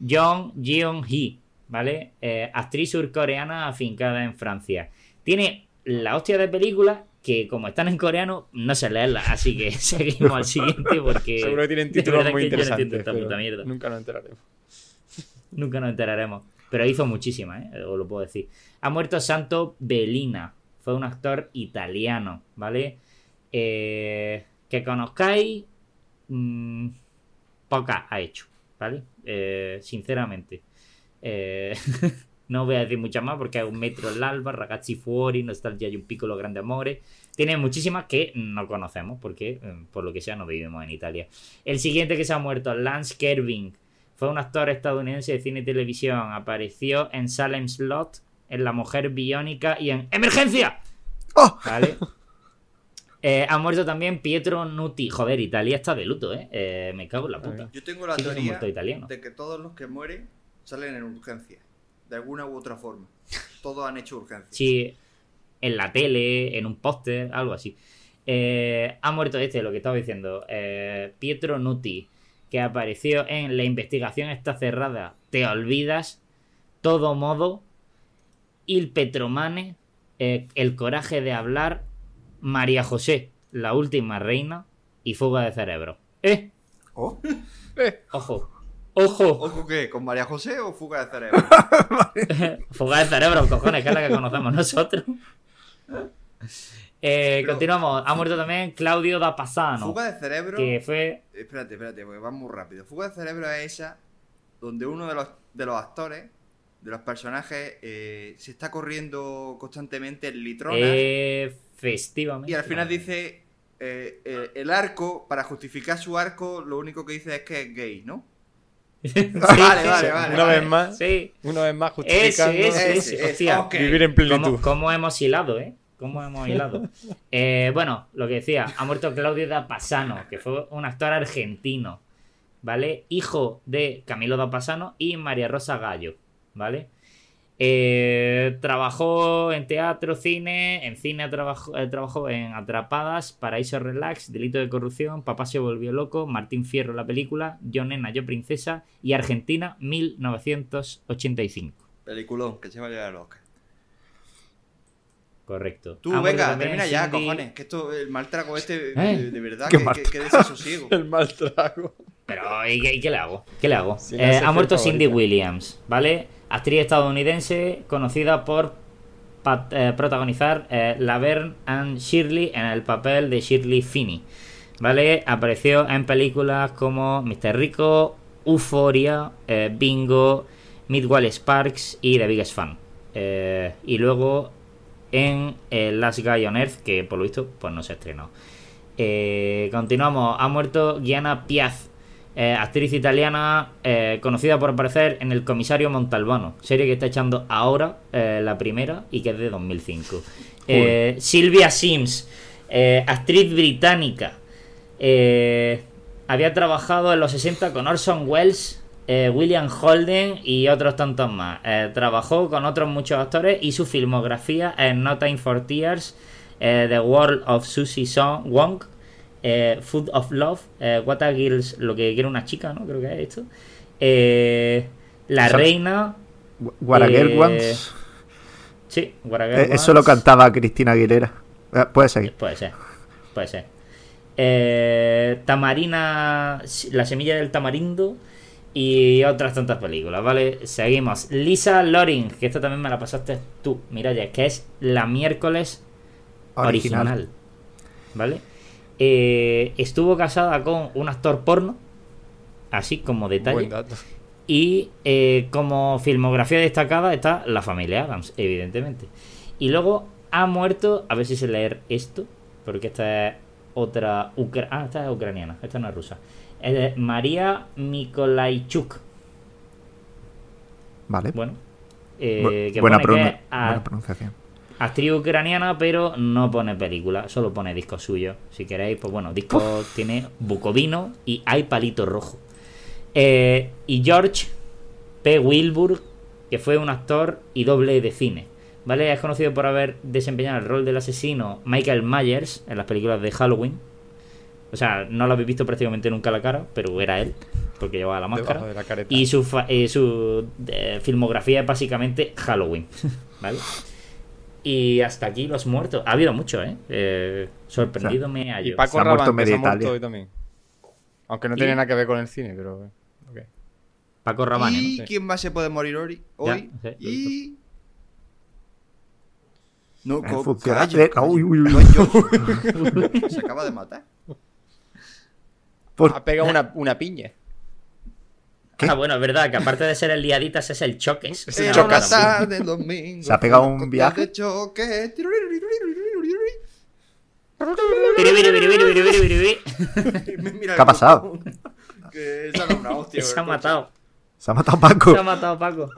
Jong Jeon-hee, ¿vale? Eh, actriz surcoreana afincada en Francia. Tiene la hostia de película que como están en coreano no sé leerla, así que seguimos al siguiente porque Seguro que tienen títulos muy interesantes. esta pero puta mierda. Nunca nos enteraremos. Nunca nos enteraremos. Pero hizo muchísimas, ¿eh? os lo puedo decir. Ha muerto Santo Bellina. Fue un actor italiano, ¿vale? Eh, que conozcáis, mm, poca ha hecho, ¿vale? Eh, sinceramente. Eh, no voy a decir muchas más porque hay un metro en l'alba, ragazzi fuori, nostalgia y un piccolo grande amore. Tiene muchísimas que no conocemos porque, eh, por lo que sea, no vivimos en Italia. El siguiente que se ha muerto, Lance Kerving, fue un actor estadounidense de cine y televisión. Apareció en Salem Slot, en La Mujer Biónica y en ¡Emergencia! ¡Oh! ¿Vale? Eh, ha muerto también Pietro Nuti. Joder, Italia está de luto, ¿eh? Eh, me cago en la puta. Yo tengo la Sí teoría de que todos los que mueren salen en urgencia. De alguna u otra forma. Todos han hecho urgencia. Sí, en la tele, en un póster, algo así. Eh, ha muerto este, lo que estaba diciendo. eh, Pietro Nuti, que apareció en La investigación está cerrada. Te olvidas. Todo modo. Il Petromane. eh, el coraje de hablar. María José, la última reina. Y fuga de cerebro. ¡Eh! Oh, ¡Ojo! ¡Ojo! ¿Ojo qué? ¿Con María José o fuga de cerebro? Fuga de cerebro, cojones, que es la que conocemos nosotros. Eh, Pero- continuamos. Ha muerto también Claudio da Pasano. Fuga de cerebro. Que fue. Espérate, espérate, porque va muy rápido. Fuga de cerebro es esa donde uno de los, de los actores, de los personajes, eh, se está corriendo constantemente en litronas Efectivamente. y al final dice eh, eh, el arco, para justificar su arco, lo único que dice es que es gay, ¿no? Sí, vale, sí, vale, sí. vale. Una vez más, Sí. una vez más justificando ese, Ese, ese. ese. Hostia. Vivir en plenitud. ¿Cómo, cómo hemos hilado, eh? ¿Cómo hemos hilado? Eh, bueno, lo que decía, ha muerto Claudio da Pasano, que fue un actor argentino, ¿vale? Hijo de Camilo da Pasano y María Rosa Gallo, ¿vale? Eh, trabajó en teatro, cine, en cine trabajó, eh, trabajó en Atrapadas, Paraíso Relax, Delito de Corrupción, Papá se volvió loco, Martín Fierro la película, Yo nena, yo princesa y Argentina 1985. Peliculón, que se va a llevar loca. Correcto. Tú, muerto venga, termina ya, Cindy- cojones. Que esto, el mal trago este, ¿Eh? de, de verdad, que, mal que, que desasosiego. El mal trago. Pero, ¿y qué, y qué le hago? ¿Qué le hago? Sí, Eh, ha muerto Cindy. Williams, ¿vale? Actriz estadounidense conocida por eh, protagonizar eh, Laverne and Shirley en el papel de Shirley Finney, ¿vale? Apareció en películas como Mr. Rico, Euphoria, eh, Bingo, Midwell Sparks y The Biggest Fan. Eh, y luego en eh, Last Guy on Earth, que por lo visto pues no se estrenó. Continuamos. Ha muerto Gianna Piaz, eh, actriz italiana eh, conocida por aparecer en El Comisario Montalbano, serie que está echando ahora eh, la primera y que es de 2005. Eh, Silvia Sims, actriz británica. había trabajado en los 60 con Orson Welles, William Holden y otros tantos más. Trabajó con otros muchos actores y su filmografía es No Time for Tears, The World of Susie Song Wong, eh, Food of Love, eh, What a Girls, lo que quiere una chica, ¿no? Creo que es esto. Eh, la Reina. What a Girl Eh, Wants. Sí, What a Girl Eso lo cantaba Cristina Aguilera. Puede seguir. Puede ser, puede ser. Tamarina, la semilla del tamarindo y otras tantas películas, ¿vale? Seguimos. Lisa Loring, que esta también me la pasaste tú, mira ya, que es la miércoles original, Original. ¿vale? Eh, estuvo casada con un actor porno, así como detalle. Buen dato. Y eh, como filmografía destacada está la familia Adams, evidentemente. Y luego ha muerto, a ver si sé leer esto, porque esta es otra ucra- ah, esta es ucraniana, esta no es rusa. Es de María Mikolaichuk. Vale. Bueno, eh, Bu- que buena, pone que pronu- es a- buena pronunciación. Actriz ucraniana, pero no pone película, solo pone discos suyos. Si queréis, pues bueno, discos tiene Bucovino y hay palito rojo. Eh, y George P. Wilbur, que fue un actor y doble de cine. ¿Vale? Es conocido por haber desempeñado el rol del asesino Michael Myers en las películas de Halloween. O sea, no lo habéis visto prácticamente nunca la cara, pero era él, porque llevaba la máscara. De la. Y su, fa- eh, su eh, filmografía es básicamente Halloween. ¿Vale? Y hasta aquí los muertos. Ha habido mucho, ¿eh? Eh, sorprendido me Y. Paco Se ha muerto Rabanne, que se ha muerto hoy también. Aunque no ¿Y? tiene nada que ver con el cine, pero... ok. Paco Rabanne, ¿Y ¿no? quién más se puede morir hoy? hoy? y... No, El co- funcionario- calla, Uy, uy, uy. Se acaba de matar. Por- Ha pegado una, una piña. Ah, bueno, es verdad, que aparte de ser el liaditas es el choques. Es el domingo. ¿Se ha pegado un viaje? choque. ¿Qué ha pasado? Que. Se ha matado. Se ha matado Paco. Se ha matado Paco.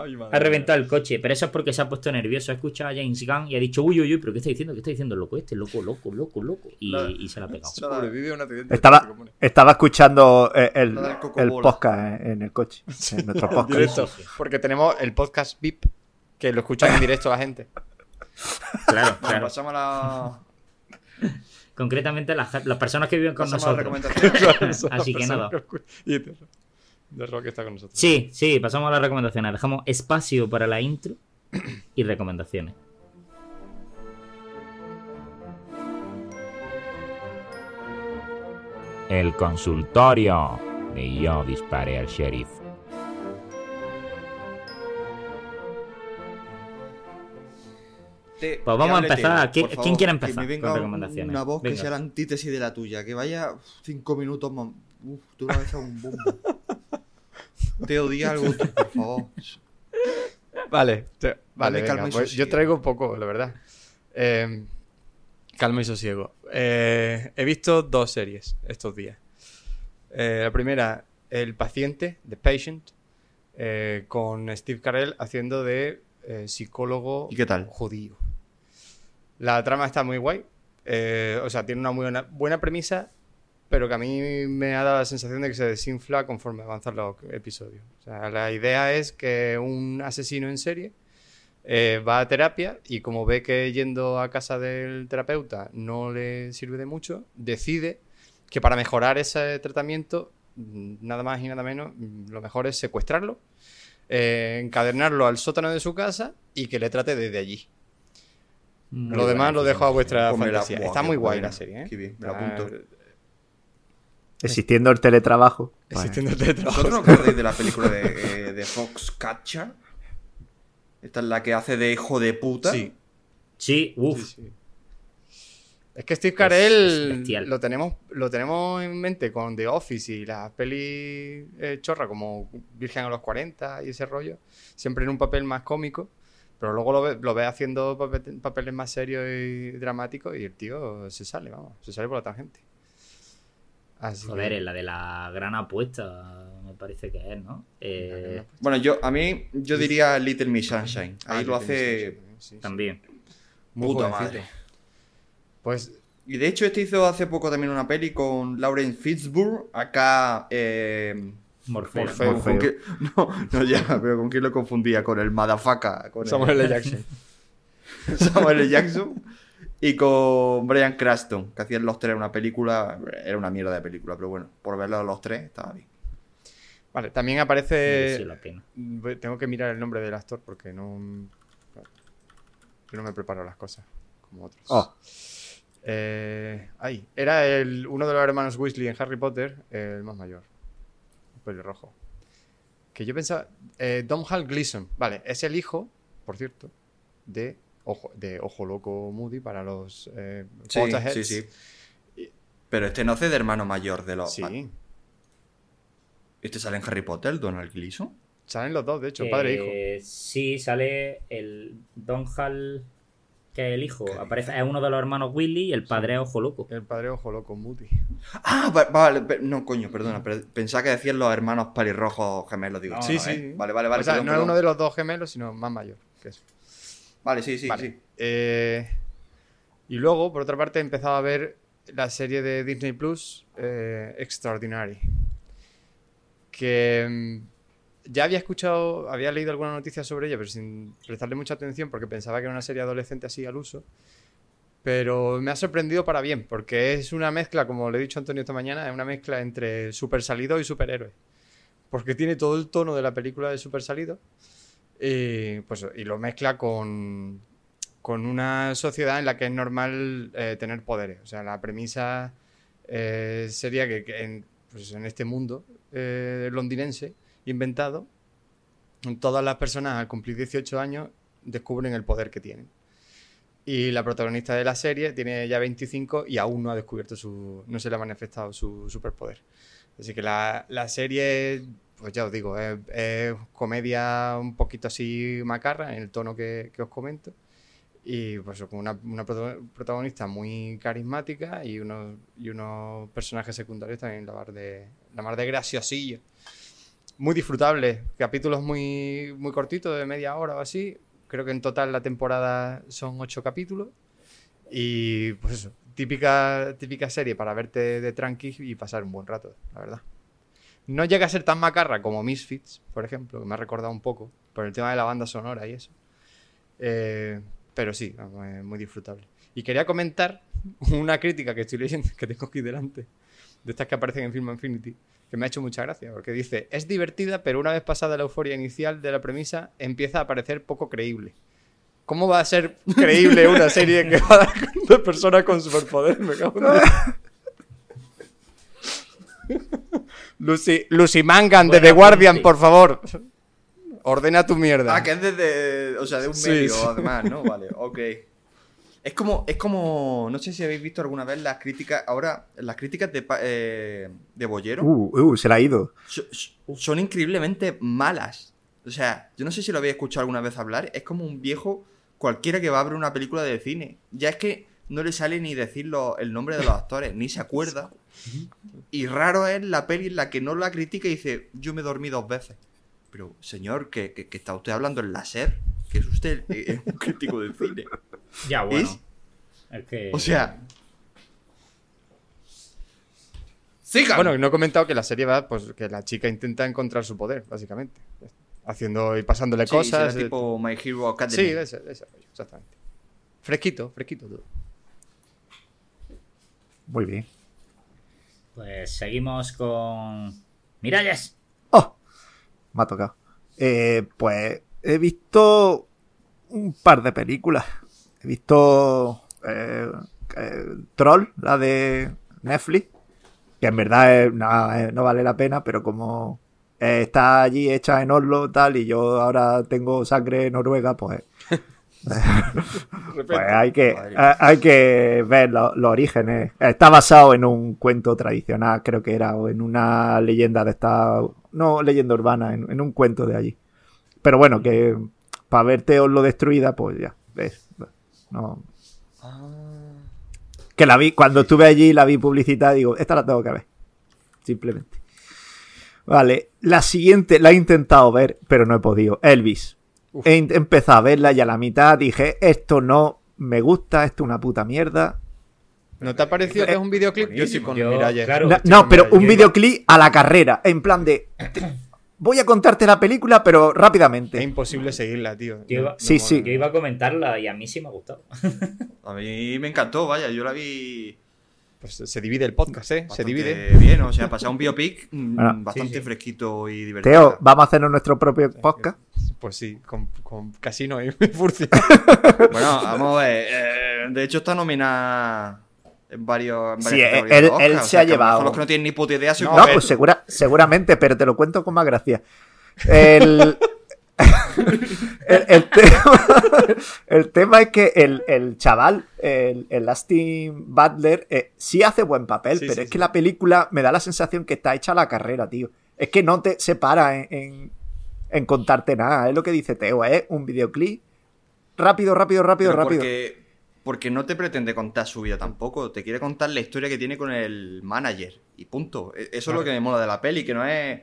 Coche. Ay, madre Ha reventado el coche, pero eso es porque se ha puesto nervioso. Ha escuchado a James Gunn y ha dicho, uy, uy, uy, pero ¿qué está diciendo? ¿Qué está diciendo el loco este? Loco, loco, loco, loco. Y, se la ha pegado. Estaba, estaba escuchando eh, el, podcast en, en el coche. En nuestro podcast. directo. Porque tenemos el podcast VIP, que lo escuchan en directo la gente. Claro, Bueno, claro. pasamos a la. Concretamente las, las personas que viven con pasamos nosotros. Así que nada. que de, Rock está con nosotros. Sí, sí, pasamos a las recomendaciones. Dejamos espacio para la intro y recomendaciones. El consultorio de Yo disparé al sheriff. Te- Pues vamos que a empezar. ¿Quién- por favor. quién quiere Que empezar me venga con recomendaciones? Una voz Venga. que sea la antítesis de la tuya. Que vaya cinco minutos. Uf, tú lo ves a un bombo. Teo, di algo, por favor. Vale, te- vale, venga, pues yo traigo poco, la verdad. Eh, calma y sosiego. Eh, he visto dos series estos días. Eh, la primera, El paciente, The Patient, eh, con Steve Carell haciendo de psicólogo ¿Y qué tal? judío. La trama está muy guay. o sea, tiene una muy buena, buena premisa, pero que a mí me ha dado la sensación de que se desinfla conforme avanzan los episodios. O sea, la idea es que un asesino en serie eh, va a terapia y como ve que yendo a casa del terapeuta no le sirve de mucho, decide que para mejorar ese tratamiento, mm, nada más y nada menos, mm, lo mejor es secuestrarlo, eh, encadernarlo al sótano de su casa y que le trate desde allí. Mm, Lo demás lo dejo a vuestra fantasía. Está muy guay buena. la serie, ¿eh? Qué bien, me Está- apunto. Existiendo el teletrabajo. Existiendo el teletrabajo. ¿Vosotros no acordáis de la película de, eh, de Foxcatcher? Esta es la que hace de hijo de puta. Sí, Sí, uff. sí, sí. Es que Steve es Carell lo tenemos, lo tenemos en mente con The Office y las pelis eh, chorra como Virgen a los 40 y ese rollo, siempre en un papel más cómico, pero luego lo ve, lo ve haciendo pape- papeles más serios y dramáticos y el tío se sale, vamos, se sale por la tangente. Así Joder, que- es la de la gran apuesta, me parece que es, ¿no? Eh, Bueno, yo a mí yo diría Little Miss Sunshine. Ahí Ah, lo que hace tiene- sí, sí. también. Muy puta jovencito. madre. Pues Y de hecho este hizo hace poco también una peli con Lauren Fitzburg. Acá... Eh, Morfeo. Morfeo. ¿con- con qué- No, no ya, pero ¿con quién lo confundía? Con el Madafaka. Con el- Samuel L. Jackson. Samuel L. Jackson y con Brian Cranston, que hacían los tres una película, era una mierda de película, pero bueno, por verlos los tres estaba bien. Vale, también aparece. la pena. Tengo que mirar el nombre del actor porque no. Yo no me preparo las cosas como otros. Oh. Eh, ay, era el, uno de los hermanos Weasley en Harry Potter, el más mayor. Un pelirrojo. Que yo pensaba. Eh, Domhnall Gleeson. Vale, es el hijo, por cierto, de Ojo, de Ojo Loco Moody para los eh, Sí, Potterheads. sí, sí. Pero este no hace de hermano mayor de los... Sí, Este sale en Harry Potter, Donald Gleason. Salen los dos, de hecho, padre e hijo. Eh, Sí, sale el Don Hal, que es el hijo. Aparece, es uno de los hermanos Willy y el padre es Ojo Loco. El padre Ojo Loco Moody. Ah, va- vale, pe- no, coño, perdona, pensaba que decían los hermanos pelirrojos gemelos, digo. No, no, sí, ¿eh? sí. Vale, vale, vale. o sea, perdón, no es uno de los dos gemelos, sino más mayor que eso. Vale, sí, sí, Vale. sí. Eh, y luego, por otra parte, he empezado a ver la serie de Disney Plus, eh, Extraordinary. Que mm, ya había escuchado, había leído alguna noticia sobre ella, pero sin prestarle mucha atención porque pensaba que era una serie adolescente así al uso. Pero me ha sorprendido para bien, porque es una mezcla, como le he dicho a Antonio esta mañana, es una mezcla entre super salido y superhéroe. Porque tiene todo el tono de la película de super salido. Y, pues, y lo mezcla con, con una sociedad en la que es normal eh, tener poderes. O sea, la premisa eh, sería que, que en, pues, en este mundo eh, londinense inventado, todas las personas al cumplir 18 años descubren el poder que tienen. Y la protagonista de la serie tiene ya 25 y aún no ha descubierto su. no se le ha manifestado su superpoder. Así que la, la serie pues ya os digo, es, comedia un poquito así macarra, en el tono que, que os comento. Y pues con una, protagonista muy carismática y unos, y unos personajes secundarios también la mar de, la mar de graciosillo. Muy disfrutable. Capítulos muy, muy cortitos, de media hora o así. Creo que en total la temporada son ocho capítulos. Y pues típica, típica serie para verte de tranqui y pasar un buen rato, la verdad. No llega a ser tan macarra como Misfits, por ejemplo, que me ha recordado un poco, por el tema de la banda sonora y eso. Eh, pero sí, muy disfrutable. Y quería comentar una crítica que estoy leyendo, que tengo aquí delante, de estas que aparecen en Film Infinity, que me ha hecho mucha gracia, porque dice, es divertida, pero una vez pasada la euforia inicial de la premisa, empieza a parecer poco creíble. ¿Cómo va a ser creíble una serie que va a de personas con superpoder? Me cago en Dios. Lucy, Lucy Mangan de The Guardian, por favor. Ordena tu mierda. Ah, que es desde. O sea, de un Sí, medio, sí. además, ¿no? Vale, ok. Es como, es como. No sé si habéis visto alguna vez las críticas. Ahora, las críticas de, eh, de Bollero Uh, uh, se la ha ido. so- so- son increíblemente malas. O sea, yo no sé si lo habéis escuchado alguna vez hablar. Es como un viejo cualquiera que va a ver una película de cine. Ya es que no le sale ni decir lo- el nombre de los actores, ni se acuerda. Y raro es la peli en la que no la critica y dice, yo me dormí dos veces. Pero, señor, que, que- que está usted hablando en la SER, que es usted eh, es un crítico de cine. Ya, bueno. ¿Es? Es que. O sea... ¡Sigan! Bueno, no he comentado que la serie va, pues que la chica intenta encontrar su poder, básicamente. Haciendo y pasándole Sí, cosas. será tipo My Hero Academy. Sí, ese, ese rollo, exactamente. Fresquito, fresquito todo. Muy bien. Pues seguimos con. Miralles. ¡Oh! Me ha tocado. Eh, pues he visto un par de películas. He visto eh, eh, Troll, la de Netflix, que en verdad es- no, eh, no vale la pena, pero como eh, está allí hecha en Oslo tal y yo ahora tengo sangre noruega, pues, pues hay que Madre hay que ver lo- los orígenes. Está basado en un cuento tradicional, creo que era, o en una leyenda de esta, no leyenda urbana, en, en un cuento de allí. Pero bueno, que para verte Oslo destruida, pues ya, ves. No. Que la vi, cuando estuve allí la vi publicitada, digo, esta la tengo que ver. Simplemente. Vale, la siguiente la he intentado ver, pero no he podido. Elvis. He in- empezado a verla y a la mitad dije, esto no me gusta, esto es una puta mierda. ¿No te ha parecido que es un videoclip? Yo sí con Yo, Miralles. claro. No, Estoy no, con pero Miralles. un videoclip a la carrera, en plan de... te- voy a contarte la película, pero Es rápidamente. imposible seguirla, tío. Yo iba- Sí, sí. Yo iba a comentarla y a mí sí me ha gustado. A mí me encantó, vaya, yo la vi Pues se divide el podcast, ¿eh? Se divide. bien, o sea, pasar un biopic mm, bastante sí, sí. fresquito y divertido. Teo, vamos a hacernos nuestro propio podcast. Pues sí, con, con Casino y Furcia. Bueno, vamos a ver, eh, de hecho está nominada en varios en Sí, varias él- se sea, ha llevado- los que no tienen ni puta idea soy No, pues segura, seguramente, pero te lo cuento con más gracia. El, el, el tema, el tema es que el, el chaval, el, el Austin Butler, eh, sí hace buen papel, Sí, pero sí, es sí. que la película me da la sensación que está hecha a la carrera, tío. Es que no te separa en, en, en contarte nada. Es lo que dice Teo, es un videoclip rápido, rápido, rápido, Pero rápido. Porque, porque no te pretende contar su vida tampoco. Te quiere contar la historia que tiene con el manager. Y punto. E- Eso es lo que me mola de la peli, que no es.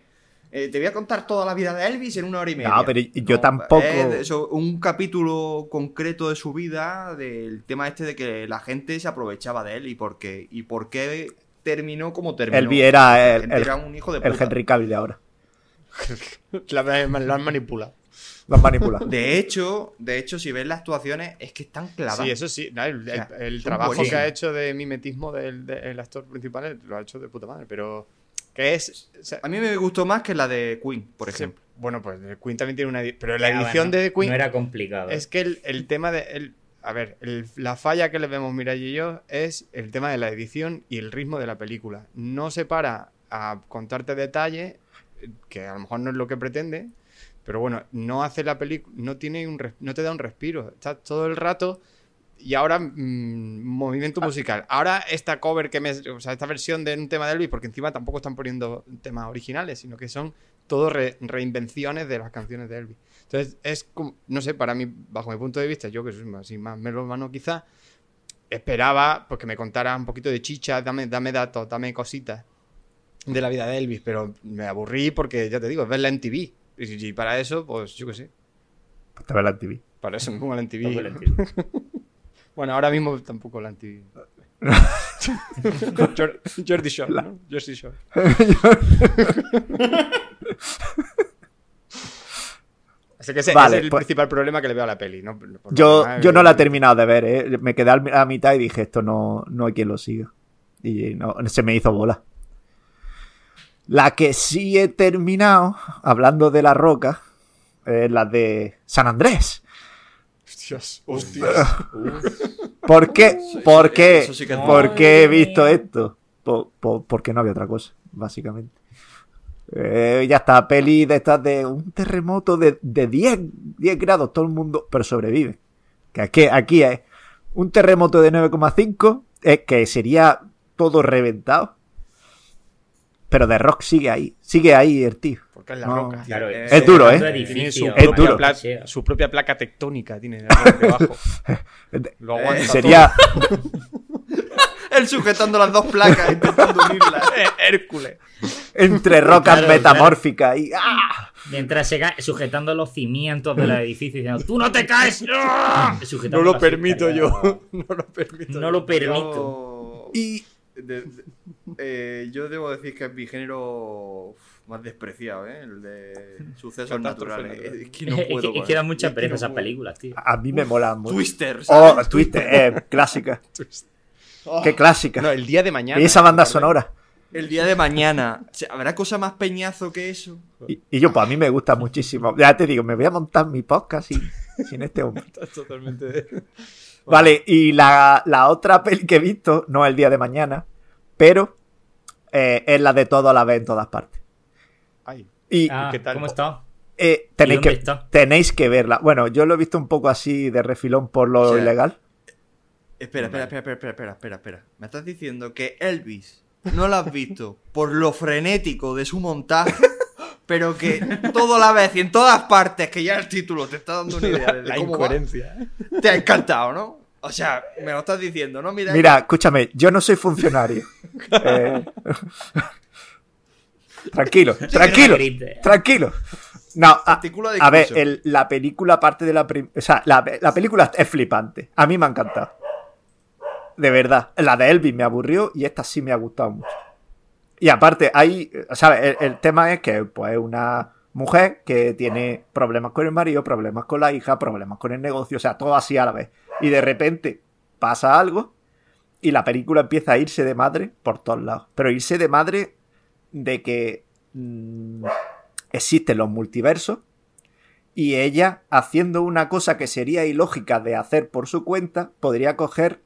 eh, te voy a contar toda la vida de Elvis en una hora y media. No, pero yo tampoco- es eso, un capítulo concreto de su vida, del tema este de que la gente se aprovechaba de él y por qué, y por qué terminó como terminó. Elvis era el, era un hijo de el. Henry Cavill de ahora. La- lo han manipulado. Lo han manipulado. De hecho, de hecho, si ves las actuaciones, es que están clavadas. Sí, eso sí. no, el, O sea, el- el son trabajo que ha hecho de mimetismo del, del actor principal lo ha hecho de puta madre. Pero. Que es. o sea, A mí me gustó más que la de Queen, por sí, ejemplo. bueno, pues Queen también tiene una. Pero la edición bueno, de Queen. No era complicado. Es que el, el tema de. el- a ver, el- la falla que le vemos Mirai y yo es el tema de la edición y el ritmo de la película. No se para a contarte detalles, eh, que a lo mejor no es lo que pretende, pero bueno, no hace la película, no tiene un no te da un respiro. Está todo el rato y ahora mm, movimiento musical. Ahora esta cover que me. O sea, esta versión de un tema de Elvis, porque encima tampoco están poniendo temas originales, sino que son todo re- reinvenciones de las canciones de Elvis. Entonces, es como. No sé, para mí, bajo mi punto de vista, yo que soy más, así más melómano quizá, esperaba pues, que me contara un poquito de chicha, dame, dame datos, dame cositas de la vida de Elvis, pero me aburrí porque, ya te digo, es verla en TV. Y, y para eso, pues yo qué sé. Pues te ves la TV. Para eso me pongo la en TV. Bueno, ahora mismo tampoco la anti. Jor- Jordi Shore, ¿no? Jersey Shore. Así que ese, Vale, ese es el pues- principal problema que le veo a la peli. Yo, demás, yo no eh, la he terminado de ver, ¿eh? Me quedé a mitad y dije, esto no, no hay quien lo siga. Y no, se me hizo bola. La que sí he terminado, hablando de la roca, es la de San Andrés. Hostias, hostias. ¿Por qué? ¿Por qué? Sí que ¿Por qué he visto esto? Po- po- porque no había otra cosa, básicamente. Eh, ya está, peli de estas de un terremoto de, de 10, 10 grados, todo el mundo, pero sobrevive. Que aquí, aquí es un terremoto de 9,5, es que sería todo reventado. Pero The Rock sigue ahí, sigue ahí el tío. Porque es la No. roca. Claro, Es Es duro, ¿eh? Tiene su Es propia, duro. su propia placa tectónica. Tiene debajo. Lo aguanta Eh, Sería, Él sujetando las dos placas, intentando unirlas. Eh, Hércules. entre rocas Claro, metamórficas y ¡ah! Mientras se cae, sujetando los cimientos del edificio diciendo, ¡tú no te caes! ¡Ah! No lo permito yo. No lo permito. No yo. lo permito. Yo... Y de- de- eh, yo debo decir que es mi género más despreciado, ¿eh? El de sucesos naturales. natural. Es que no puedo es que esas películas, tío. a mí me molan mucho. Twister, Oh, ¿sabes? Twister, eh, clásica. Qué clásica. No, el día de mañana. y esa banda sonora. El día de mañana. O sea, ¿Habrá cosa más peñazo que eso? Y, y yo, pues a mí me gusta muchísimo. Ya te digo, me voy a montar mi podcast sin, sin este hombre. Estás totalmente. Vale, y la, la otra peli que he visto, no es el día de mañana, pero eh, es la de todo a la vez en todas partes. Ay. Y Ah, ¿qué tal? ¿Cómo está? eh, tenéis, ¿y dónde que, está? tenéis que verla. Bueno, yo lo he visto un poco así de refilón por lo O sea, ilegal. Espera, espera, espera, espera, espera, espera, espera. Me estás diciendo que Elvis no lo has visto por lo frenético de su montaje, pero que todo a la vez y en todas partes, que ya el título te está dando una idea de La cómo va, incoherencia. te ha encantado, ¿no? O sea, me lo estás diciendo, ¿no? Mira, Mira, escúchame, yo no soy funcionario. Eh, tranquilo, tranquilo, tranquilo. No, a, Artículo de a ver, el- la película parte de la... O sea, la, la película es flipante. A mí me ha encantado. De verdad. La de Elvis me aburrió y esta sí me ha gustado mucho. Y aparte, hay... ¿Sabes? El, tema es que, pues, una mujer que tiene problemas con el marido, problemas con la hija, problemas con el negocio, o sea, todo así a la vez. Y de repente pasa algo y la película empieza a irse de madre por todos lados. Pero irse de madre de que mm, existen los multiversos y ella, haciendo una cosa que sería ilógica de hacer por su cuenta, podría coger,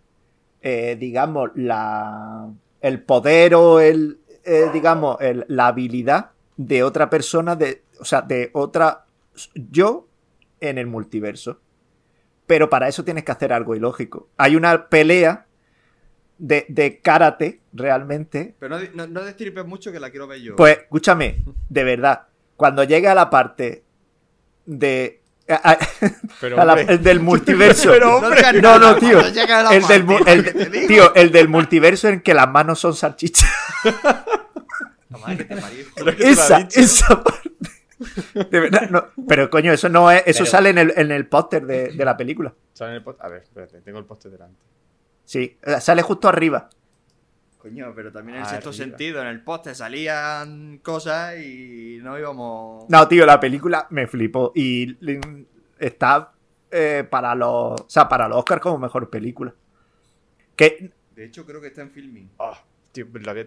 eh, digamos, la, el poder o el, eh, digamos, el- la habilidad de otra persona, de, o sea, de otra yo en el multiverso. Pero para eso tienes que hacer algo ilógico. Hay una pelea de, de karate, realmente, Pero no, no, no destripes mucho que la quiero ver yo. pues, escúchame, de verdad, cuando llegue a la parte de... a- a- Pero, a la- hombre, el del multiverso. Pero, No digas no, no, tío. El del, el- tío, el del multiverso en que las manos son salchichas. Esa, esa parte. De verdad, no. Pero coño, eso no es. Eso Pero- sale en el, en el póster de, de la película. Sale en el post- A ver, espérate, tengo el poste delante. Sí, sale justo arriba. Coño, pero también en el sexto sentido, en el poste salían cosas y no íbamos. No, tío, la película me flipó. Y está eh, para los. O sea, para los Oscars como mejor película. Que. De hecho, creo que está en filming. Ah, tío,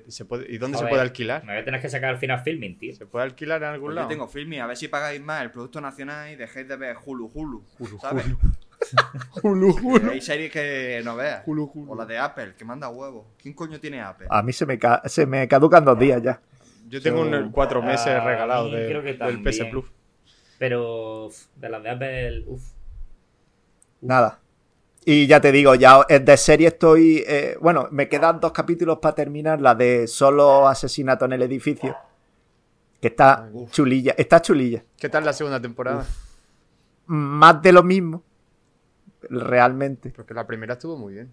¿se puede- ¿Y dónde A se ver, puede alquilar? Me voy a tener que sacar al final filming, tío. ¿Se puede alquilar en algún Pues lado? yo tengo filming, a ver si pagáis más el producto nacional y dejéis de ver Hulu Hulu. ¿Sabes? Hulu, Hulu. Hay series que no veas. Hulu, Hulu. O la de Apple, que manda huevos. ¿Quién coño tiene Apple? A mí se me, ca- se me caducan dos días ya. Yo tengo un cuatro meses A regalados de- creo que del PS. Plus. Pero uf, de las de Apple, uff. Nada. Y ya te digo, ya de serie estoy. eh, bueno, me quedan dos capítulos para terminar. La de solo asesinato en el edificio. Que está chulilla. Está chulilla. ¿Qué tal la segunda temporada? Más de lo mismo. Realmente. Porque la primera estuvo muy bien.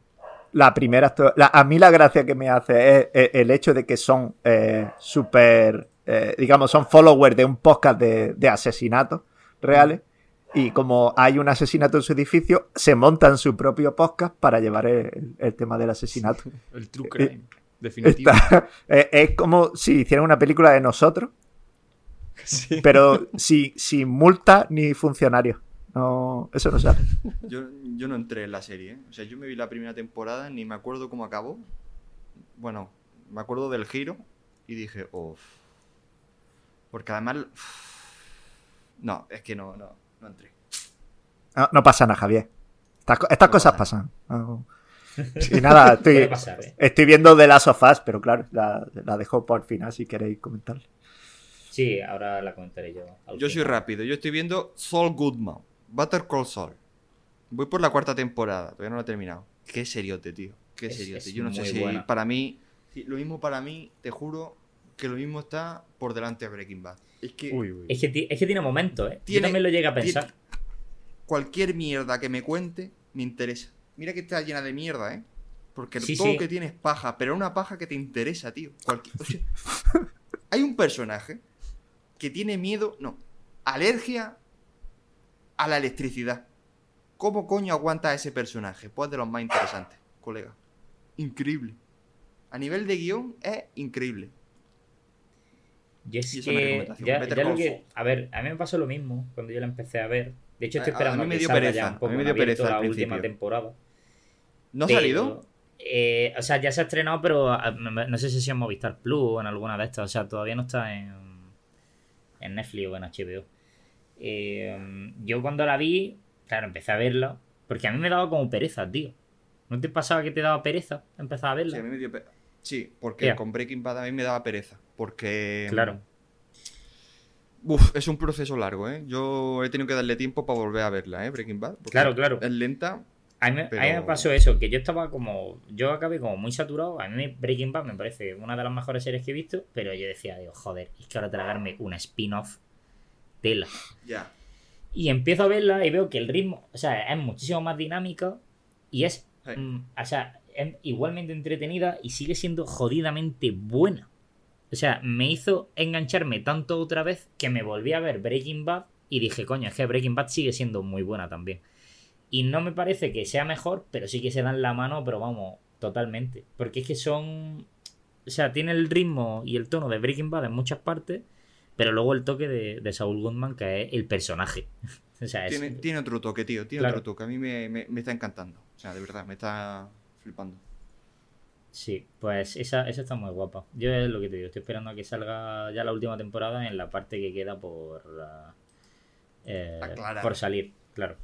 La primera. la- a mí la gracia que me hace es, eh, el hecho de que son eh, súper. eh, digamos, son followers de un podcast de, de asesinatos reales. Y como hay un asesinato en su edificio, se montan su propio podcast para llevar el- el tema del asesinato. El true crime. Definitivo. Está- es, como si hicieran una película de nosotros, Sí. pero si- sin multa ni funcionarios. No, eso no sale. Yo, yo no entré en la serie, ¿eh? O sea, yo me vi la primera temporada, ni me acuerdo cómo acabó. Bueno, me acuerdo del giro y dije, uff. Porque además... No, es que no, no, no entré. No, no pasa nada, Javier. Estas, co- estas No cosas pasa pasan. Y nada, estoy, pasar, ¿eh? estoy viendo The Last of Us, pero claro, la, la dejo por final si queréis comentar. Sí, ahora la comentaré yo. Yo soy rápido, yo estoy viendo Saul Goodman, Butter Call Saul. Voy por la cuarta temporada, todavía no la he terminado. Qué seriote, tío. Qué Es- seriote. es yo no sé si buena. para mí, lo mismo para mí, te juro que lo mismo está por delante de Breaking Bad. Es que Uy, uy. Es que, ti- es que tiene momentos, ¿eh? Yo Tiene- también lo llegué a tiene- pensar. cualquier mierda que me cuente me interesa. Mira que está llena de mierda, ¿eh? Porque Sí, todo sí. lo que tiene es paja, pero una paja que te interesa, tío. Cualquier- o sea, hay un personaje que tiene miedo, no, alergia a la electricidad. ¿Cómo coño aguanta a ese personaje? Pues de los más interesantes, colega. Increíble. A nivel de guion es increíble. Yo es Y es que ya, lo que- a ver, a mí me pasó lo mismo cuando yo la empecé a ver. De hecho, estoy A- a esperando mí me que dio salga pereza, ya a un mí poco me dio abierto pereza la última temporada. ¿No ha Pero, salido? eh, o sea, ya se ha estrenado, pero ah, no sé si en Movistar Plus o en alguna de estas. O sea, todavía no está en, en Netflix o en HBO. Eh, yo cuando la vi, claro, empecé a verla. Porque a mí me daba como pereza, tío. ¿No te pasaba que te daba pereza empezar a verla? Sí, a mí me dio Sí, porque con Breaking Bad a mí me daba pereza. Porque. Claro. Uf, es un proceso largo, ¿eh? Yo he tenido que darle tiempo para volver a verla, ¿eh? Breaking Bad. Claro, claro. Es lenta. A mí, me- a mí me Pero- pasó eso, que yo estaba como. Yo acabé como muy saturado. A mí Breaking Bad me parece una de las mejores series que he visto. Pero yo decía, digo, joder, es que ahora tragarme una spin-off tela. Ya. Y empiezo a verla y veo que el ritmo, o sea, es muchísimo más dinámica y es, Sí. mm, o sea, es igualmente entretenida y sigue siendo jodidamente buena. O sea, me hizo engancharme tanto otra vez que me volví a ver Breaking Bad y dije, coño, es que Breaking Bad sigue siendo muy buena también. Y no me parece que sea mejor, pero sí que se dan la mano, pero vamos, totalmente. Porque es que son... O sea, tiene el ritmo y el tono de Breaking Bad en muchas partes, pero luego el toque de, de Saul Goodman, que es el personaje. o sea, es... Tiene, tiene otro toque, tío. Tiene Claro. otro toque. A mí me, me- me está encantando. O sea, de verdad, me está flipando. Sí, pues esa, esa está muy guapa. Yo es lo que te digo, estoy esperando a que salga ya la última temporada en la parte que queda por ah, eh, por salir, claro.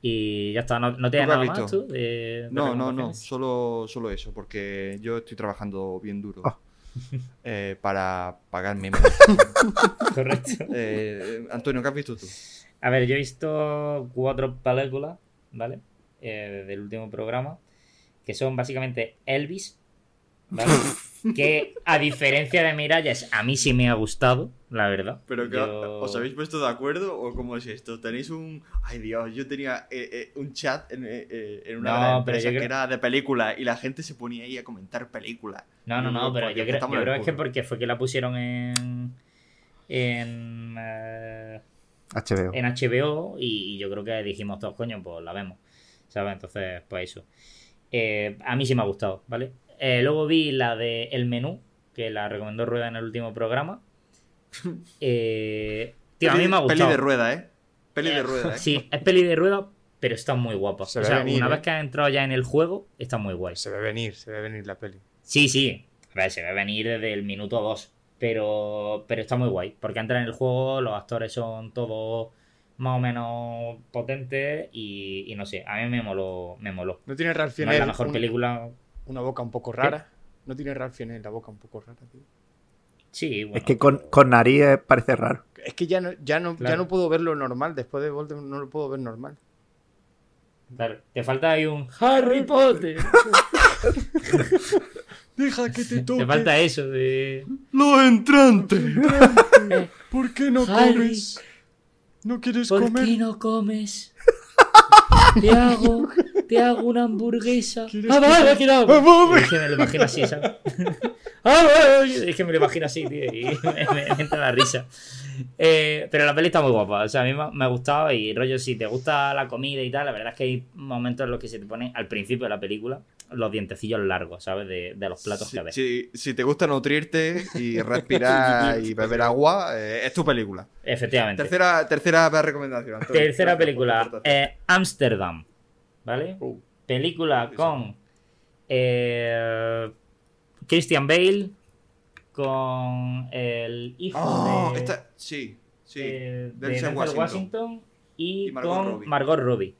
Y ya está, ¿no, no te ¿Tú nada más visto? tú? de- de No, no, no. Solo, solo eso. Porque yo estoy trabajando bien duro. Oh. eh, para pagarme. Correcto. eh, Antonio, ¿qué has visto tú? A ver, yo he visto cuatro películas, ¿vale? Eh, del último programa, que son básicamente Elvis, ¿vale? que a diferencia de Miralles, a mí sí me ha gustado, la verdad. ¿Pero que Yo- os habéis puesto de acuerdo o cómo es esto? ¿Tenéis un... Ay Dios, yo tenía eh, eh, un chat en, eh, en una No, yo que era de película y la gente se ponía ahí a comentar películas. No, no, no, yo, pero porque yo creo, yo creo es que porque fue que la pusieron en. En, eh, HBO. en HBO y, y yo creo que dijimos todos, coño, pues la vemos. ¿Sabes? Entonces, pues eso. Eh, a mí sí me ha gustado, ¿vale? Eh, luego vi la de El Menú, que la recomendó Rueda en el último programa. Eh, tío, a Peli- mí me ha gustado. Peli de rueda, ¿eh? Peli de Eh, rueda, ¿eh? Sí, es peli de rueda, pero está muy guapa. Se o ve sea, venir, una ¿eh? vez que has entrado ya en el juego, está muy guay. Se ve venir, se ve venir la peli. Sí, sí. A ver, se va a venir desde el minuto 2. Pero, pero está muy guay. Porque entra en el juego, los actores son todos más o menos potentes. Y, y no sé, a mí me moló. Me moló. ¿No tiene Ralph No es Fiennes la mejor un- película. Una boca un poco rara? ¿No tiene Ralph Fiennes la boca un poco rara, tío? Sí, bueno. es que con, con nariz parece raro. Es que ya no, ya no, ya Claro. no puedo verlo normal. Después de Voldemort no lo puedo ver normal. Claro, te falta ahí un Harry Potter. Deja que te Te falta eso de. Lo entrante. ¿Por qué no Harry. comes? ¿No quieres ¿Por comer? qué no comes? Te hago, te hago una hamburguesa. ¿Quieres ¡Ah, vale, quiero! ¡Ah! Es que me lo imagino así, ¿sabes? ¡Ah, vale! Es que me lo imagino así, tío, y me, me- me entra la risa. Eh, pero la peli está muy guapa, o sea, a mí me, ha gustado y rollo, si te gusta la comida y tal, la verdad es que hay momentos en los que se te ponen al principio de la película los dientecillos largos, ¿sabes? De, de los platos Si, que ves. si- si te gusta nutrirte y respirar y beber agua, eh, es tu película. Efectivamente. Tercera, tercera recomendación. Antonio. Tercera película, eh, Amsterdam, ¿vale? Uh, Película con eh, Christian Bale, con el hijo Oh, de, esta- sí, sí. eh, de Washington. Washington, y, Y Margot con Robbie. Margot Robbie.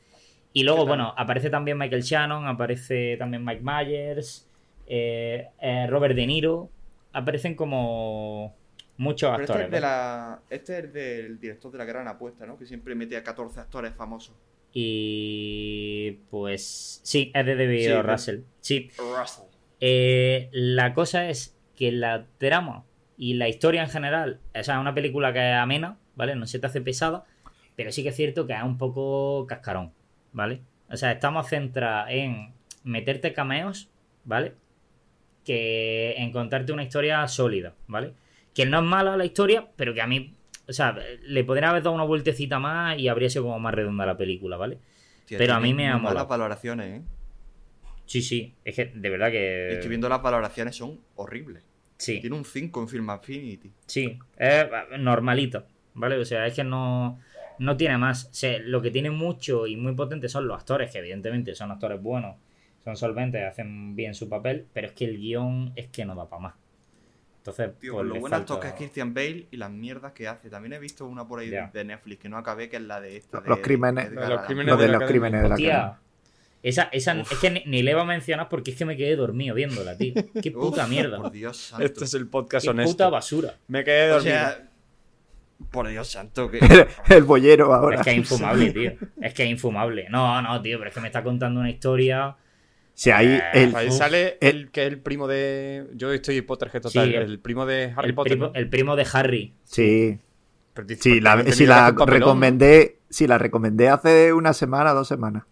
Y luego, bueno, aparece también Michael Shannon, aparece también Mike Myers, eh, eh, Robert De Niro. Aparecen como muchos Pero este actores. es, de ¿ves? la, este es del director de la gran apuesta, ¿no? Que siempre mete a 14 actores famosos. Y pues sí, es de David Sí, Russell. Sí, Russell. Eh, la cosa es que la trama y la historia en general, o sea, es una película que es amena, ¿vale? No se te hace pesada, pero sí que es cierto que es un poco cascarón, ¿vale? O sea, estamos centrados en meterte cameos, ¿vale? Que en contarte una historia sólida, ¿vale? Que no es mala la historia, pero que a mí, o sea, le podría haber dado una vueltecita más y habría sido como más redonda la película, ¿vale? Tía, Pero a mí me ha molado. valoraciones, ¿eh? Sí, sí, es que de verdad que... Estoy viendo las valoraciones, son horribles. Sí. Tiene un 5 en Film Affinity. Sí, es normalito, ¿vale? O sea, es que no, no tiene más. O sea, lo que tiene mucho y muy potente son los actores, que evidentemente son actores buenos, son solventes, hacen bien su papel, pero es que el guion es que no da para más. Entonces, Tío, pues, lo le buen falta- que es Christian Bale y las mierdas que hace. También he visto una por ahí de Netflix que no acabé, que es la de esta. Los de crímenes- de los crímenes Lo de de la los academia. crímenes de la Hostia, esa, esa Uf. es que ni, ni le iba a mencionar porque es que me quedé dormido viéndola, tío. Qué puta Uf, mierda. Por Dios santo. Este es el podcast Qué honesto. puta basura. Me quedé O dormido. sea, por Dios santo, que. El, el bollero ahora. Es que es infumable, tío. Es que es infumable. No, no, tío, pero es que me está contando una historia. Si ahí Eh, el, Ahí sale el que es el primo de. Yo estoy Potterhead total. Sí, el- el primo de Harry El Potter. el primo de Harry. sí, sí, ¿por qué la, si la recomendé, si la recomendé hace una semana, dos semanas.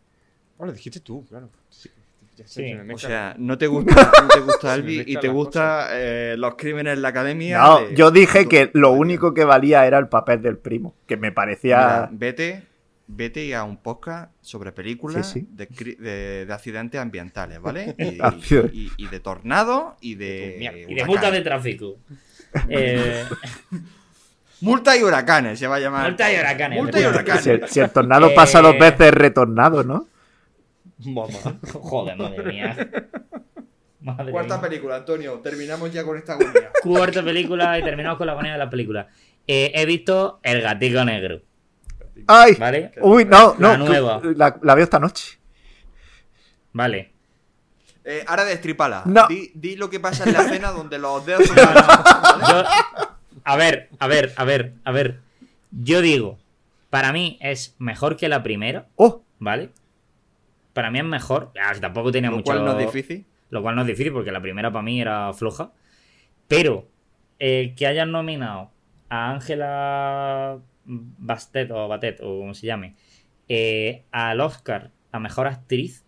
Oh, lo dijiste tú, claro. Sí, ya sé, Sí. se me O sea, no te gusta, no te gusta Albi y te las gusta eh, los crímenes en la academia. No, de- yo dije que lo único que valía era el papel del primo, que me Mira, parecía... vete, vete a un podcast sobre películas Sí, sí. De, cri- de- de accidentes ambientales, ¿vale? Y, y- y de tornado y de. mierda. Y de huracanes. multa de tráfico. Eh, Multa y huracanes se va a llamar. Multa y huracanes, Multa y. Si, huracanes. el- si el tornado Eh, pasa dos veces, retornado, ¿no? Joder, madre mía. Madre Cuarta mía. película, Antonio. Terminamos ya con esta agonía. Cuarta película y terminamos con la agonía de la película. Eh, he visto El Gatico Negro, ¡Ay! ¿vale? Uy, no, no. La nueva. La, la veo esta noche. Vale. Eh, ahora destripala. No. Di, di lo que pasa en la cena donde los dedos son ¿vale? Yo, a ver, a ver, a ver, a ver. Yo digo, para mí es mejor que la primera, ¡Oh! ¿vale? Para mí es mejor. Ah, que tampoco tenía Lo mucho. cual no es difícil. Lo cual no es difícil porque la primera para mí era floja. Pero el que hayan nominado a Ángela Bastet o Batet o como se llame eh, al Oscar a mejor actriz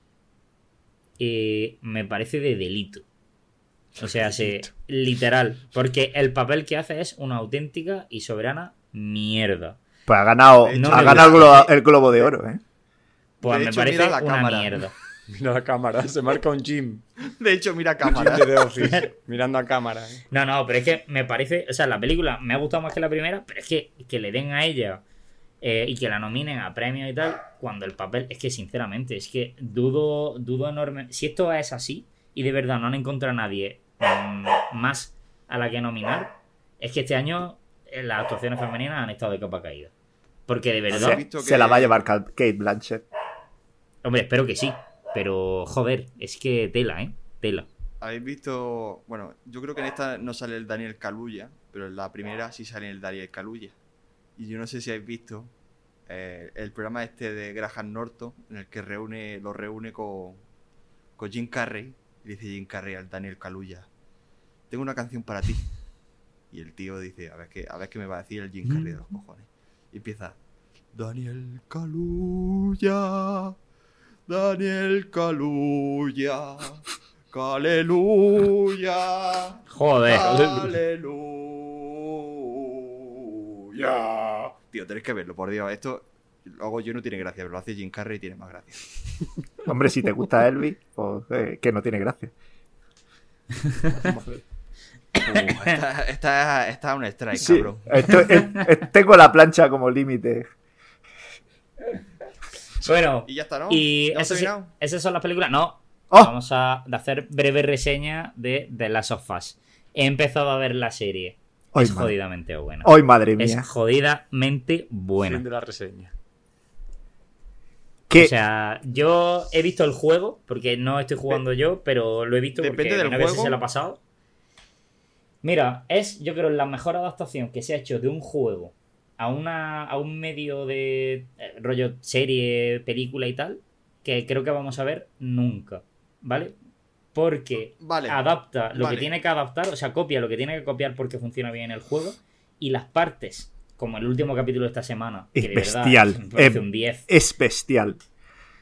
eh, me parece de delito. O sea, se, literal. Porque el papel que hace es una auténtica y soberana mierda. Pues ha ganado, ha ganado el globo, el globo de oro, ¿eh? Pues De me hecho, parece una cámara. mierda. Mira la cámara, se marca un Jim. De hecho, mira cámara. de The Office. mirando a cámara. ¿eh? No, no, pero es que me parece. O sea, la película me ha gustado más que la primera, pero es que, que le den a ella eh, y que la nominen a premios y tal, cuando el papel. Es que, sinceramente, es que dudo, dudo enorme. Si esto es así y de verdad no han encontrado a nadie mm, más a la que nominar, es que este año eh, las actuaciones femeninas han estado de capa caída. Porque de verdad. ¿Has visto Se que- la va a llevar Kate Blanchett. Hombre, espero que sí. Pero, joder, es que tela, ¿eh? Tela. Habéis visto. Bueno, yo creo que en esta no sale el Daniel Caluya, pero en la primera sí sale el Daniel Caluya. Y yo no sé si habéis visto eh, el programa este de Graham Norton, en el que reúne, lo reúne con, con Jim Carrey. Y dice Jim Carrey al Daniel Kaluuya, tengo una canción para ti. Y el tío dice, a ver qué, a ver qué me va a decir el Jim Carrey de los cojones. Y empieza, Daniel Kaluuya, Daniel Kaluuya, Aleluya. Joder. Aleluya. Tío, tenéis que verlo, por Dios. Esto lo hago yo no tiene gracia, pero lo hace Jim Carrey y tiene más gracia. Hombre, si te gusta Elvis, pues eh, que no tiene gracia. Uh, esta, esta, esta es un strike, Sí, cabrón. esto- es- es- tengo la plancha como límite. Bueno, Y ya está, ¿no? y esas son las películas. No, ¡Oh! vamos a hacer breve reseña de The Last of Us. He empezado a ver la serie. Es madre. jodidamente buena. Hoy, madre es mía. jodidamente buena. Fin de la reseña. ¿Qué? O sea, yo he visto el juego, porque no estoy jugando yo, pero lo he visto Depende porque del sí juego. se lo ha pasado. Mira, es yo creo la mejor adaptación que se ha hecho de un juego a una a un medio de eh, rollo serie, película y tal, que creo que vamos a ver nunca, ¿vale? Porque Vale. adapta lo vale. que tiene que adaptar, o sea, copia lo que tiene que copiar porque funciona bien el juego y las partes, como el último capítulo de esta semana, que Es de verdad bestial. me parece Eh, un 10. Es bestial.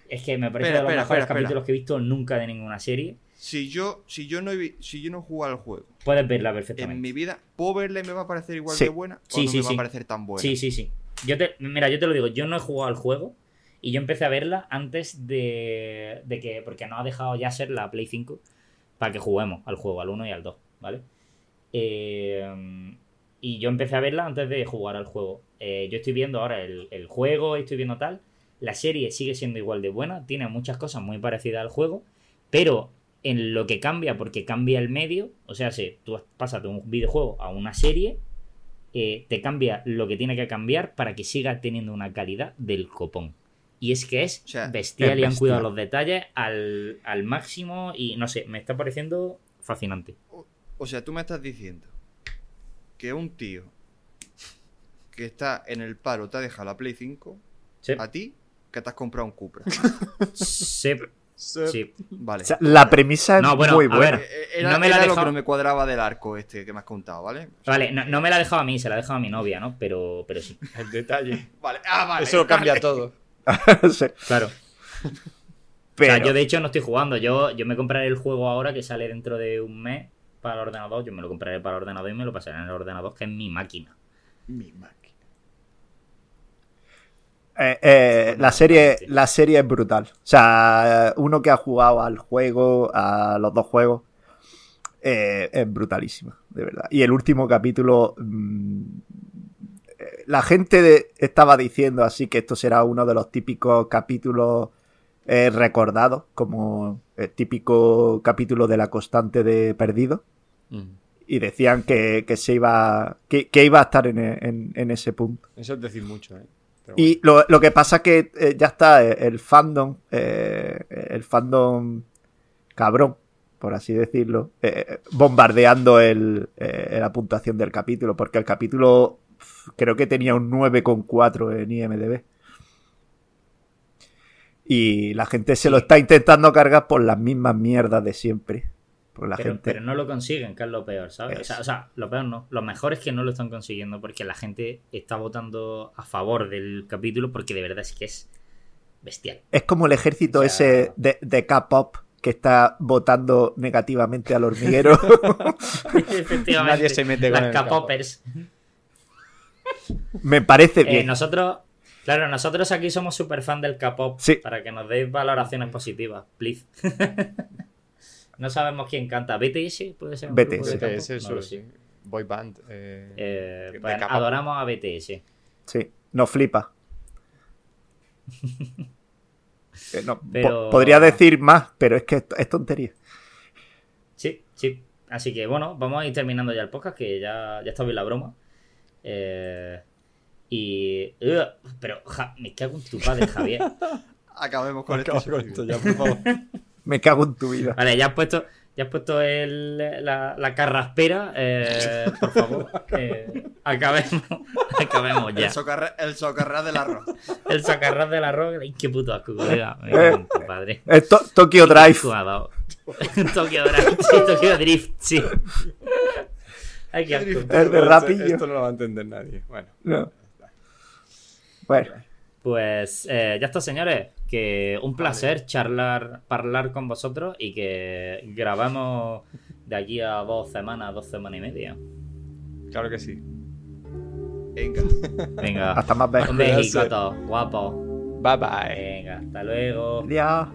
Es que me parece Espera, de los espera, mejores espera, capítulos que he visto nunca de ninguna serie. Si yo, si yo no he, si yo no he jugado al juego Puedes verla en perfectamente. mi vida, ¿puedo verla y me va a parecer igual Sí. de buena? ¿O Sí, no sí, me va a parecer tan buena? Sí, sí, sí. Yo te, mira, yo te lo digo, yo no he jugado al juego y yo empecé a verla antes de, de que, porque no ha dejado ya ser la Play 5 para que juguemos al juego, al 1 y al 2, ¿vale? Eh, y yo empecé a verla antes de jugar al juego. Eh, yo estoy viendo ahora el, el juego, estoy viendo tal. La serie sigue siendo igual de buena, tiene muchas cosas muy parecidas al juego, pero en lo que cambia, porque cambia el medio, o sea, si tú pasas de un videojuego a una serie, eh, te cambia lo que tiene que cambiar para que siga teniendo una calidad del copón. Y es que es O sea, bestial es y han cuidado los detalles al, al máximo y no sé, me está pareciendo fascinante. O sea, tú me estás diciendo que un tío que está en el paro te ha dejado la Play 5 Sí, a ti que te has comprado un Cupra. sí, sí. Vale. O sea, la premisa es No, bueno, muy buena. ver. Eh, Era, no me la era ha lo que dejado- no me cuadraba del arco este que me has contado, ¿vale? Vale, no, no me la ha dejado a mí, se la ha dejado a mi novia, ¿no? Pero, pero sí. El detalle. Vale, ah, vale. Eso lo cambia vale. todo. Sí, Claro. pero O sea, yo de hecho no estoy jugando. Yo, yo me compraré el juego ahora que sale dentro de un mes para el ordenador. Yo me lo compraré para el ordenador y me lo pasaré en el ordenador, que es mi máquina. Mi máquina. Eh, eh, la, serie, la serie es brutal. O sea, uno que ha jugado al juego, a los dos juegos, eh, es brutalísima, de verdad. Y el último capítulo, mm, la gente de- estaba diciendo así que esto será uno de los típicos capítulos recordados, como el típico capítulo de la constante de Perdido. Y decían que, que se iba, que, que iba a estar en, en- en ese punto. Eso es decir mucho, ¿eh? Y lo, lo que pasa que eh, ya está eh, el fandom, eh, el fandom cabrón, por así decirlo, eh, bombardeando el, eh, la puntuación del capítulo, porque el capítulo creo que tenía un 9,4 en IMDB. Y la gente se lo está intentando cargar por las mismas mierdas de siempre. La Pero, gente. pero no lo consiguen, que es lo peor, ¿sabes? O sea, Es. o sea, lo peor no. Lo mejor es que no lo están consiguiendo porque la gente está votando a favor del capítulo porque de verdad es que es bestial. Es como el ejército O sea- ese de, de K-pop que está votando negativamente al hormiguero. Efectivamente. Nadie se mete con Las el K-popers. Me parece Eh, bien. nosotros, claro, nosotros aquí somos súper fan del K-pop Sí. para que nos deis valoraciones positivas, please. no sabemos quién canta. BTS puede ser. BTS. BTS, No. Boy band. eh, Eh, pues, adoramos a BTS. Sí, nos flipa. Eh, no, po- podría decir más, pero es que es, es tontería. Sí, sí. Así que bueno, vamos a ir terminando ya el podcast, que ya, ya está bien la broma. Eh, y. pero, ja, me cago en tu padre, Javier. Acabemos con esto. con esto ya, por favor. Me cago en tu vida. Vale, ya has puesto, ya has puesto el, la, la carraspera, eh, por favor, que acabemos, acabemos ya. El, socarra- el socarrat del arroz. El sacarras del arroz, ay, qué puto asco, colega. Eh. padre. Es To- Tokyo Drive. Tokyo Drift, sí, Tokyo Drift, sí. Ay, qué asco. Es de Esto- rapillo. Esto no lo va a entender nadie. Bueno. No. Bueno, Pues eh, ya está, señores. Que un placer charlar, hablar con vosotros y que grabamos de aquí a dos semanas, dos semanas y media. Claro que sí. Venga. Venga, hasta más veces. un besito a Cuidarse. todos, guapos. Bye bye. Venga, hasta luego. Adiós.